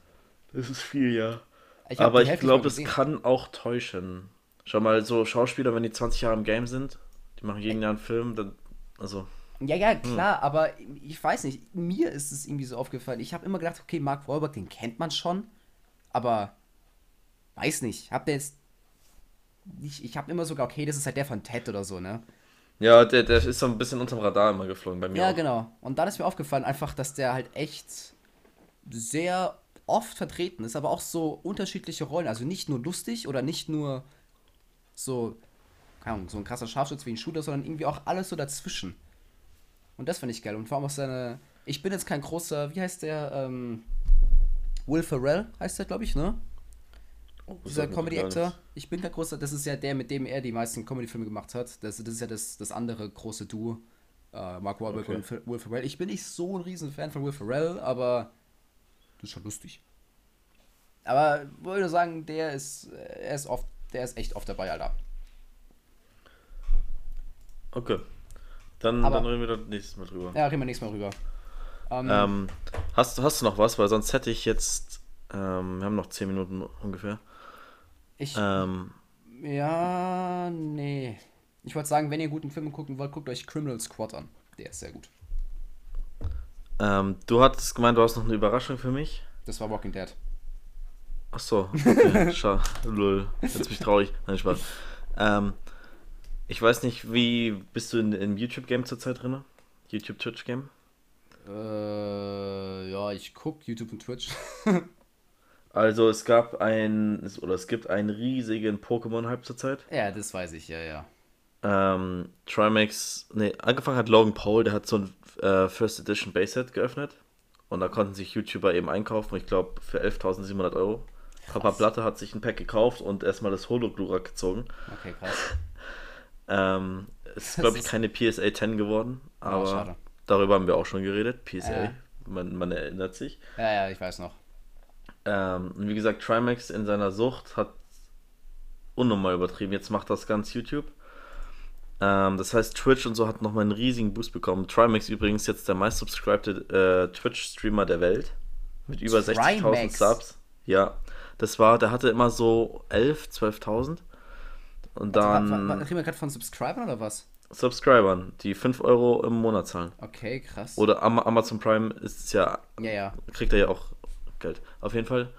Das ist viel, ja. Ich Aber ich glaube, es kann auch täuschen. Schau mal, so Schauspieler, wenn die 20 Jahre im Game sind, die machen jeden Jahr einen Film, dann, also, Ja, ja, klar, aber ich weiß nicht, mir ist es irgendwie so aufgefallen. Ich habe immer gedacht, okay, Mark Wahlberg, den kennt man schon, aber weiß nicht, hab der jetzt nicht, ich habe immer sogar, okay, das ist halt der von Ted oder so, ne? ja, der, der ist so ein bisschen unterm Radar immer geflogen bei mir. Ja, auch. genau. Und dann ist mir aufgefallen, einfach, dass der halt echt sehr oft vertreten ist, aber auch so unterschiedliche Rollen. Also nicht nur lustig oder nicht nur so, keine Ahnung, so ein krasser Scharfschütze wie ein Shooter, sondern irgendwie auch alles so dazwischen. Und das finde ich geil. Und vor allem auch seine. Ich bin jetzt kein großer, wie heißt der? Ähm, Will Ferrell heißt der, glaube ich, ne? Oh, Dieser Comedy-Actor. Ich bin kein großer, das ist ja der, mit dem er die meisten Comedy-Filme gemacht hat. Das, das ist ja das, das andere große Duo. Äh, Mark Wahlberg Okay. und Will Ferrell. Ich bin nicht so ein riesen Fan von Will Ferrell, aber das ist schon lustig. Aber würde sagen, der ist, äh, er ist oft, der ist echt oft dabei, Alter. Okay. Dann, Aber- dann reden wir da nächstes Mal drüber. Ja, reden wir nächstes Mal rüber. Ähm, Ähm, hast, du- hast du noch was? Weil sonst hätte ich jetzt, ähm, wir haben noch 10 Minuten ungefähr. ich, Ähm, ja, nee. Ich wollte sagen, wenn ihr guten Film gucken wollt, guckt euch Criminal Squad an. Der ist sehr gut. Ähm, du hattest gemeint, du hast noch eine Überraschung für mich. Das war Walking Dead. Ach so, okay, [LAUGHS] schade. Lol. Jetzt bin ich traurig. Nein, Spaß. Ähm, ich weiß nicht, wie bist du in, im YouTube-Game zurzeit drin? YouTube-Twitch-Game? Äh, ja, ich guck YouTube und Twitch. [LAUGHS] Also es gab ein, oder es gibt einen riesigen Pokémon-Hype zurzeit. ja, das weiß ich, ja, ja. Ähm, Trimax, nee, angefangen hat Logan Paul, der hat so ein äh, First Edition Base Set geöffnet. Und da konnten sich YouTuber eben einkaufen, ich glaube für 11.700 Euro. Papa Platte hat sich ein Pack gekauft und erstmal das Holo-Glurak gezogen. Okay, krass. [LAUGHS] Ähm, es ist, glaube ich, keine PSA 10 geworden, aber schade. darüber haben wir auch schon geredet. PSA, Ja. man, man erinnert sich. Ja, ja, ich weiß noch. Ähm, wie gesagt, Trimax in seiner Sucht hat unnormal übertrieben. Jetzt macht das ganz YouTube. Ähm, das heißt, Twitch und so hat nochmal einen riesigen Boost bekommen. Trimax übrigens jetzt der meist subscribed äh, Twitch-Streamer der Welt. Mit über 60.000 Trimax? Subs. Ja, das war, der hatte immer so 11, 12.000. Und Dann, dann reden wir gerade von Subscribern oder was? Subscribern, die 5 Euro im Monat zahlen. Okay, krass. Oder Am Amazon Prime ist es ja ja, ja. kriegt er ja auch Geld. Auf jeden Fall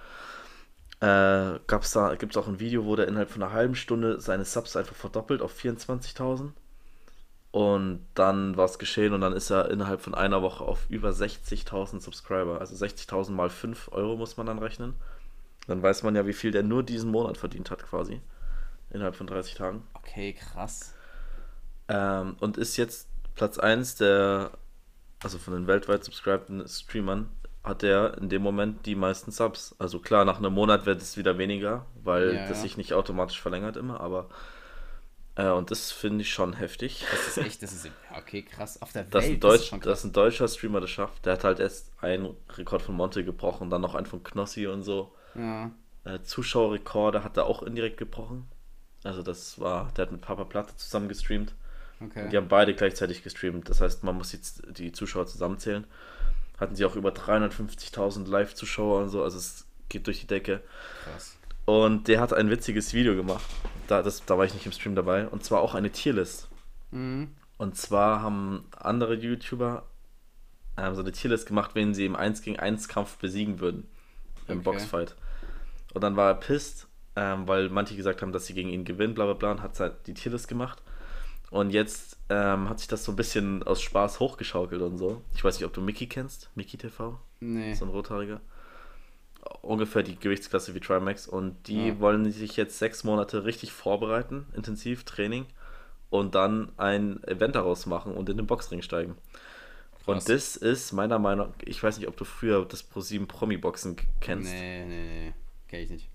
äh, gab's da, gibt es auch ein Video, wo der innerhalb von einer halben Stunde seine Subs einfach verdoppelt auf 24.000. Und dann war es geschehen und dann ist er innerhalb von einer Woche auf über 60.000 Subscriber. Also 60.000 mal 5 Euro muss man dann rechnen. Dann weiß man ja, wie viel der nur diesen Monat verdient hat quasi. Innerhalb von 30 Tagen. Okay, krass. Ähm, und ist jetzt Platz 1 der, also von den weltweit subscribten Streamern, hat er in dem Moment die meisten Subs. Also klar, nach einem Monat wird es wieder weniger, weil Ja, das ja. sich nicht automatisch verlängert immer, aber äh, und das finde ich schon heftig. Das ist echt, das ist okay, krass. Auf der Dass ein, Welt, das ist Deutsch, schon dass krass. ein deutscher Streamer das schafft, der hat halt erst einen Rekord von Monte gebrochen, dann noch einen von Knossi und so. Ja. Äh, Zuschauerrekorde hat er auch indirekt gebrochen. Also das war, der hat mit Papa Platte zusammen gestreamt. Okay. Die haben beide gleichzeitig gestreamt. Das heißt, man muss jetzt die Zuschauer zusammenzählen. Hatten sie auch über 350.000 Live-Zuschauer und so. Also es geht durch die Decke. Krass. Und der hat ein witziges Video gemacht. da, das, da war ich nicht im Stream dabei. Und zwar auch eine Tierlist. Mhm. Und zwar haben andere YouTuber ähm, so eine Tierlist gemacht, wen sie im 1 gegen 1 Kampf besiegen würden. Im Okay. Boxfight. Und dann war er pisst, ähm, weil manche gesagt haben, dass sie gegen ihn gewinnen, bla bla bla, und hat halt die Tierlist gemacht. Und jetzt ähm, hat sich das so ein bisschen aus Spaß hochgeschaukelt und so. Ich weiß nicht, ob du Mickey kennst. Mickey TV? Nee. So ein rothaariger. Ungefähr die Gewichtsklasse wie Trimax. Und die Ja. wollen sich jetzt sechs Monate richtig vorbereiten, intensiv Training. Und dann ein Event daraus machen und in den Boxring steigen. Und Krass. das ist meiner Meinung nach, ich weiß nicht, ob du früher das Pro7 Promi-Boxen kennst. Nee, nee, nee. Kenn ich nicht.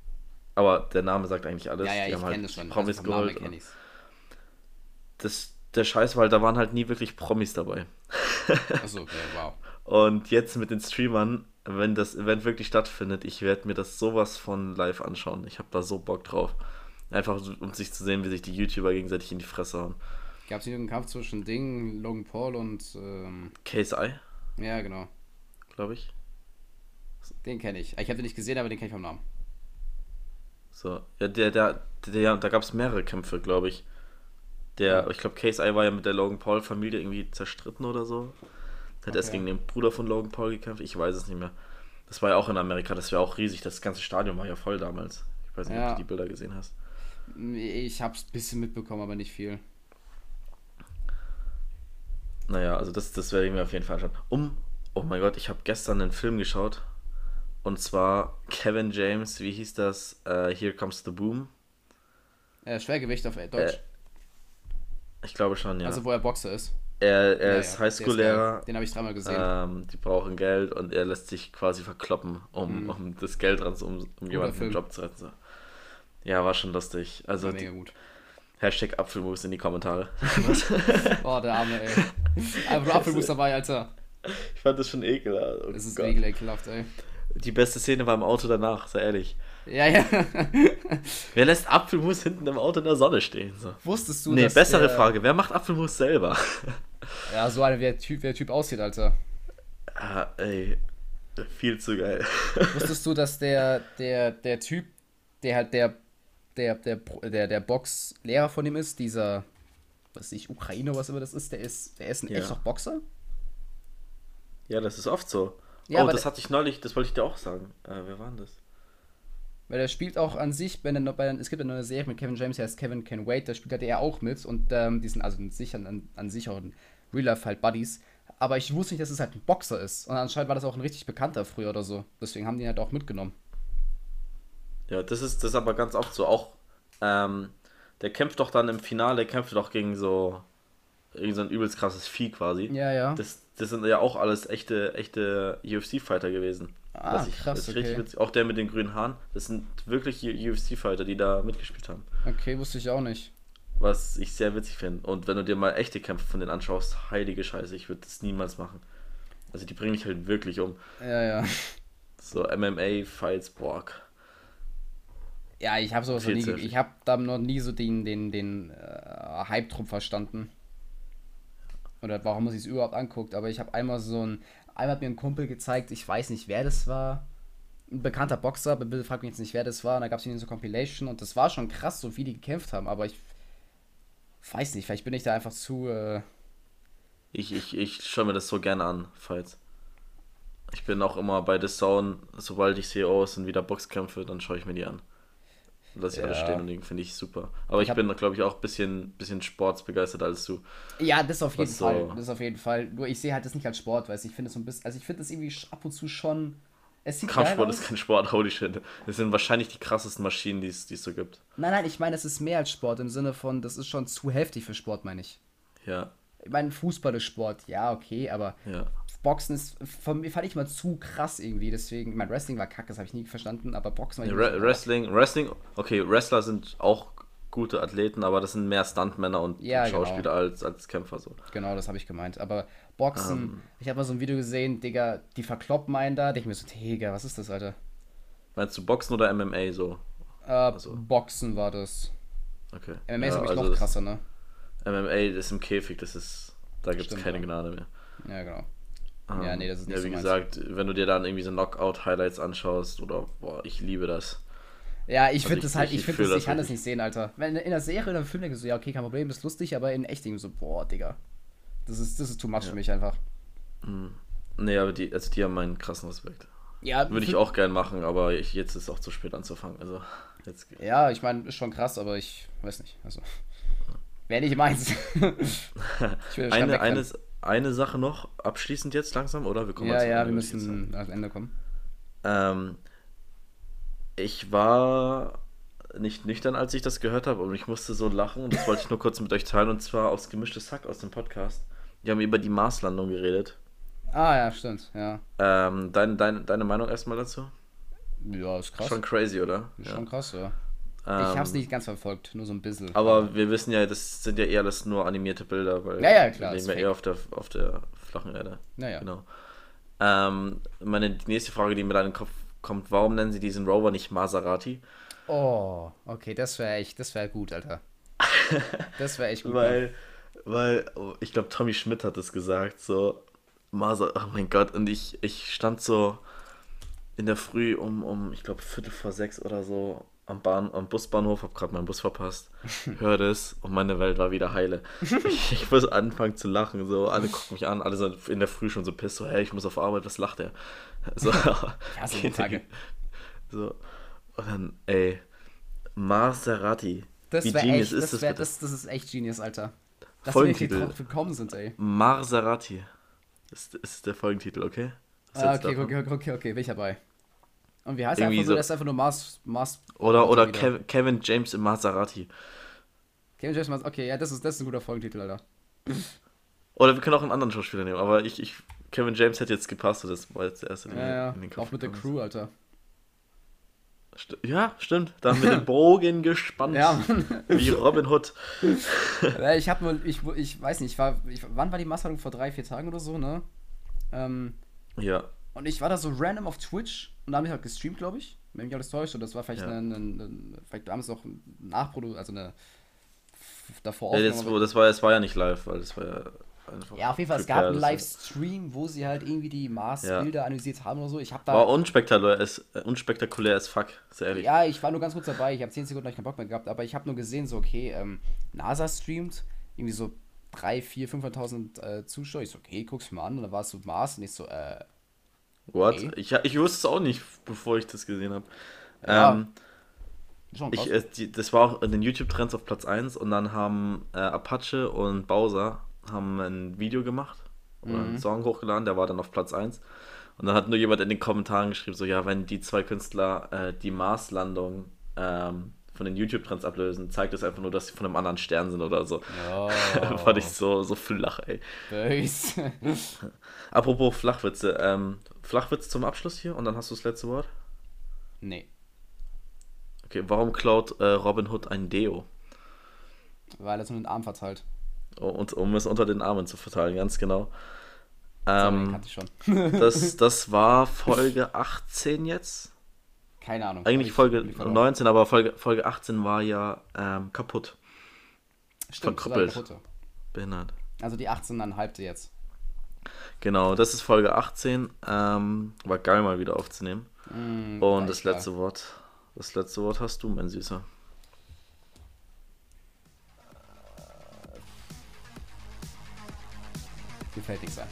Aber der Name sagt eigentlich alles. Ja, ja, Die ich haben halt kenne das schon. Promis also geholt. Das, der Scheiß war halt, da waren halt nie wirklich Promis dabei. [LAUGHS] Achso, okay, wow. Und jetzt mit den Streamern, wenn das Event wirklich stattfindet, ich werde mir das sowas von live anschauen. Ich habe da so Bock drauf. Einfach um sich zu sehen, wie sich die YouTuber gegenseitig in die Fresse hauen. Gab es nicht irgendeinen Kampf zwischen Ding, Logan Paul und. Ähm, KSI, ja, genau. glaube ich. Den kenne ich. Ich habe den nicht gesehen, aber den kenne ich vom Namen. So, ja, der, der, der, da gab es mehrere Kämpfe, glaube ich. Der, ich glaube, KSI war ja mit der Logan Paul-Familie irgendwie zerstritten oder so. Hat erst Okay. gegen den Bruder von Logan Paul gekämpft, ich weiß es nicht mehr. Das war ja auch in Amerika, das war auch riesig, das ganze Stadion war ja voll damals. Ich weiß nicht, Ja. ob du die Bilder gesehen hast. Ich hab's ein bisschen mitbekommen, aber nicht viel. Naja, also das, das werde ich mir auf jeden Fall anschauen. Um, oh mein Gott, ich habe gestern einen Film geschaut. Und zwar Kevin James, wie hieß das? Äh, Here Comes the Boom. Äh, Schwergewicht auf Deutsch. Äh, Ich glaube schon, ja. Also, wo er Boxer ist. er er Ja, ist ja, Highschool-Lehrer. Den habe ich dreimal gesehen. Ähm, die brauchen Geld und er lässt sich quasi verkloppen, um, Mhm. um das Geld ran, um, um jemanden den Job zu retten. So. Ja, war schon lustig. Also mega die, gut. Hashtag Apfelmus in die Kommentare. [LAUGHS] Oh, der Arme, ey. [LAUGHS] Einfach Apfelmus dabei, Alter. ich fand das schon ekelhaft. Oh Das ist Gott. ekelhaft, ey. Die beste Szene war im Auto danach, sei ehrlich. Ja, ja. [LAUGHS] Wer lässt Apfelmus hinten im Auto in der Sonne stehen? So. Wusstest du, Nee, dass bessere der, Frage. Wer macht Apfelmus selber? [LAUGHS] Ja, so eine, wie der Typ, wie der Typ aussieht, Alter. ah, ey, viel zu geil. [LAUGHS] Wusstest du, dass der, der, der Typ, der halt der, der, der, der, der Boxlehrer von ihm ist, dieser, was weiß ich, Ukraine, was immer das ist, der ist, der ist ein Ja. echter Boxer? Ja, das ist oft so. Ja, oh, das hatte ich neulich, das wollte ich dir auch sagen. Äh, wer war denn das? Weil er spielt auch an sich, bei einer, bei es gibt eine neue Serie mit Kevin James, der heißt Kevin Can Wait, da spielt halt er auch mit und ähm, die sind also an sich, an, an sich auch in Real Life halt Buddies. Aber ich wusste nicht, dass es halt ein Boxer ist. Und anscheinend war das auch ein richtig bekannter früher oder so. Deswegen haben die ihn halt auch mitgenommen. Ja, das ist, das ist aber ganz oft so. Auch, ähm, der kämpft doch dann im Finale, kämpft doch gegen so, irgend so ein übelst krasses Vieh quasi. Ja, ja. Das, das sind ja auch alles echte, echte UFC-Fighter gewesen. Ah, ich, krass, okay. witzig- Auch der mit den grünen Haaren, das sind wirklich UFC-Fighter, die da mitgespielt haben. Okay, wusste ich auch nicht. Was ich sehr witzig finde. Und wenn du dir mal echte Kämpfe von denen anschaust, heilige Scheiße, ich würde das niemals machen. Also die bringen dich halt wirklich um. Ja, ja. So MMA-Fights, boah. Ja, ich habe sowas noch nie, ich habe da noch nie so den, den, den äh, Hype drum verstanden. Oder warum man sich es überhaupt anguckt. Aber ich habe einmal so ein, einmal hat mir ein Kumpel gezeigt, ich weiß nicht, wer das war. Ein bekannter Boxer, aber bitte frag mich jetzt nicht, wer das war. Und da gab es so eine Compilation und das war schon krass, so wie die gekämpft haben. Aber ich weiß nicht, vielleicht bin ich da einfach zu. Äh, Ich, ich, ich schaue mir das so gerne an, Fights. Ich bin auch immer bei The Zone, sobald ich sehe, oh, es sind wieder Boxkämpfe, dann schaue ich mir die an. Lass ich alles Ja. stehen und den finde ich super. Aber Ich ich, bin, glaube ich, auch ein bisschen, bisschen sportsbegeistert als du. ja, das auf jeden Was Fall. so- Das ist auf jeden Fall. Nur ich sehe halt das nicht als Sport, weil ich finde es so ein bisschen. Also ich finde das irgendwie ab und zu schon. Es sieht Kampfsport ist kein Sport, holy shit. Das sind wahrscheinlich die krassesten Maschinen, die es die es so gibt. Nein, nein, ich meine, es ist mehr als Sport im Sinne von, das ist schon zu heftig für Sport, meine ich. Ja, Ich meine, Fußball ist Sport, ja, okay, aber ja. Boxen ist, von mir fand ich mal zu krass irgendwie, deswegen, ich meine, Wrestling war kacke, das habe ich nie verstanden, aber Boxen war Re Wrestling, Wrestling, okay, Wrestler sind auch gute Athleten, aber das sind mehr Stuntmänner und Ja, genau. Schauspieler als, als Kämpfer so. Genau, das habe ich gemeint, aber Boxen, Ähm. ich habe mal so ein Video gesehen, Digga, die verkloppen einen da, denke ich mir so, Digga, was ist das, Alter? Meinst du Boxen oder MMA so? Äh, Also. Boxen war das. Okay. MMA ist, Ja, ich, also noch krasser, ne? MMA ist im Käfig, das ist, da gibt es keine. Gnade mehr. Ja, genau. Ähm, Ja, nee, das ist nicht Ja, so wie meins. gesagt, wenn du dir dann irgendwie so Knockout-Highlights anschaust oder, boah, ich liebe das. Ja, ich Also finde das halt, ich- ich, finde das, das ich kann das nicht sehen, Alter. Wenn in der Serie oder im Film denke ich so, ja, okay, kein Problem, das ist lustig, aber in echt ich so, boah, Digga. Das ist, das ist too much für mich einfach. Nee, aber die, also die haben meinen krassen Respekt. Ja, Würde ich auch gern machen, aber ich, jetzt ist auch zu spät anzufangen. Also, jetzt Ja, ich meine, ist schon krass, aber ich weiß nicht. Also, wäre nicht meins. [LAUGHS] ich schnell eine, wegrennen. Eine, Sache noch, abschließend jetzt langsam, oder? Wir kommen Ja, ja, Ende, wir müssen ans Ende kommen. Ähm, ich war nicht nüchtern, als ich das gehört habe, und ich musste so lachen und das wollte ich nur kurz mit euch teilen und zwar aufs gemischte Sack aus dem Podcast. Wir haben über die Marslandung geredet. Ah, ja, stimmt, ja. Ähm, dein, dein, deine Meinung erstmal dazu? Ja, ist krass. Schon crazy, oder? ist Ja. schon krass, ja. Ähm, ich hab's nicht ganz verfolgt, nur so ein bisschen. Aber wir wissen ja, das sind ja eher alles nur animierte Bilder, weil Ja, ja, klar, wir leben ja eher auf der, auf der flachen Erde. Naja. Genau. Ähm, meine die nächste Frage, die mir da in den Kopf kommt, warum nennen sie diesen Rover nicht Maserati? Oh, okay, das wäre echt, das wäre gut, Alter. [LAUGHS] Das wäre echt gut. Weil, weil, oh, ich glaube, Tommy Schmidt hat es gesagt, so, Maser, oh mein Gott, und ich, ich stand so in der Früh um, um ich glaube, Viertel vor sechs oder so am, Bahn, am Busbahnhof, hab gerade meinen Bus verpasst, [LAUGHS] höre das und meine Welt war wieder heile. [LAUGHS] Ich, ich muss anfangen zu lachen, so, alle gucken mich an, alle sind in der Früh schon so piss, so, hey, ich muss auf Arbeit, was lacht er? [LAUGHS] So, Ja, so Tage. so, und dann, ey, Maserati. Das Wie genius echt, ist das, das wär, das, das ist echt Genius, Alter. Dass wir Folgentitel. drauf gekommen sind, ey. Maserati. Das ist der Folgentitel, okay? Ah, du okay, okay, okay, okay, bin ich dabei. Und wie heißt er einfach so? Das ist einfach nur Mars, Mars. Oder, oder. Kev Kevin James im Maserati. Kevin James Mars, okay, ja, das ist, das ist ein guter Folgentitel, Alter. Oder wir können auch einen anderen Schauspieler nehmen, aber ich, ich Kevin James hätte jetzt gepasst, das war jetzt der erste, der Ja, mir ja, in den Kopf auch mit der Crew, Alter. St ja, stimmt. Da haben wir den [LAUGHS] Bogen gespannt. Ja. Wie Robin Hood. [LAUGHS] Ich hab nur, ich, ich weiß nicht, ich war, ich, wann war die Masshandlung? Vor drei, vier Tagen oder so, ne? Ähm, Ja. Und ich war da so random auf Twitch und da habe ich halt gestreamt, glaube ich. Wenn mich alles täuscht, und das war vielleicht Ja. eine, eine, eine, vielleicht damals noch ein Nachprodu, also eine davor ja das, das, war, das war ja nicht live, weil das war ja einfach. Ja, auf jeden Fall, es gab einen Livestream, wo sie halt irgendwie die Mars-Bilder analysiert haben oder so. Ich habe da. War unspektakulär, as, äh, unspektakulär as fuck, sehr ehrlich. Ja, ich war nur ganz kurz dabei. Ich habe 10 Sekunden hab keinen Bock mehr gehabt, aber ich habe nur gesehen, so, okay, ähm, NASA streamt, irgendwie so 3, 4, 500.000 äh, Zuschauer. Ich so, okay, guck's mir an. Und dann war es so Mars und ich so, äh, What? Okay. Ich, ich wusste es auch nicht, bevor ich das gesehen habe. Ja. Ähm. Ich, äh, die, das war auch in den YouTube-Trends auf Platz 1 und dann haben äh, Apache und Bowser haben ein Video gemacht oder einen Song hochgeladen, der war dann auf Platz 1. Und dann hat nur jemand in den Kommentaren geschrieben, so ja, wenn die zwei Künstler äh, die Marslandung ähm, von den YouTube-Trends ablösen, zeigt das einfach nur, dass sie von einem anderen Stern sind oder so. Oh, [LAUGHS] Fand ich so, so flach, ey. [LAUGHS] Apropos Flachwitze, ähm, Flachwitz zum Abschluss hier und dann hast du das letzte Wort. nee, Okay, warum klaut äh, Robin Hood ein Deo? weil er so einen Arm verteilt. Oh, und, um es unter den Armen zu verteilen, ganz genau. Sorry, Ähm, schon. [LAUGHS] das, [LAUGHS] das war Folge 18 jetzt. Keine Ahnung. Eigentlich Folge hab ich verloren. 19, aber Folge, Folge 18 war ja ähm, kaputt. Stimmt, verkrüppelt. Behindert. Also die 18,5 jetzt. Genau, das ist Folge 18. Ähm, war geil mal wieder aufzunehmen. Mm, Und das letzte Wort. Das letzte Wort hast du, mein Süßer. Gefällig sein.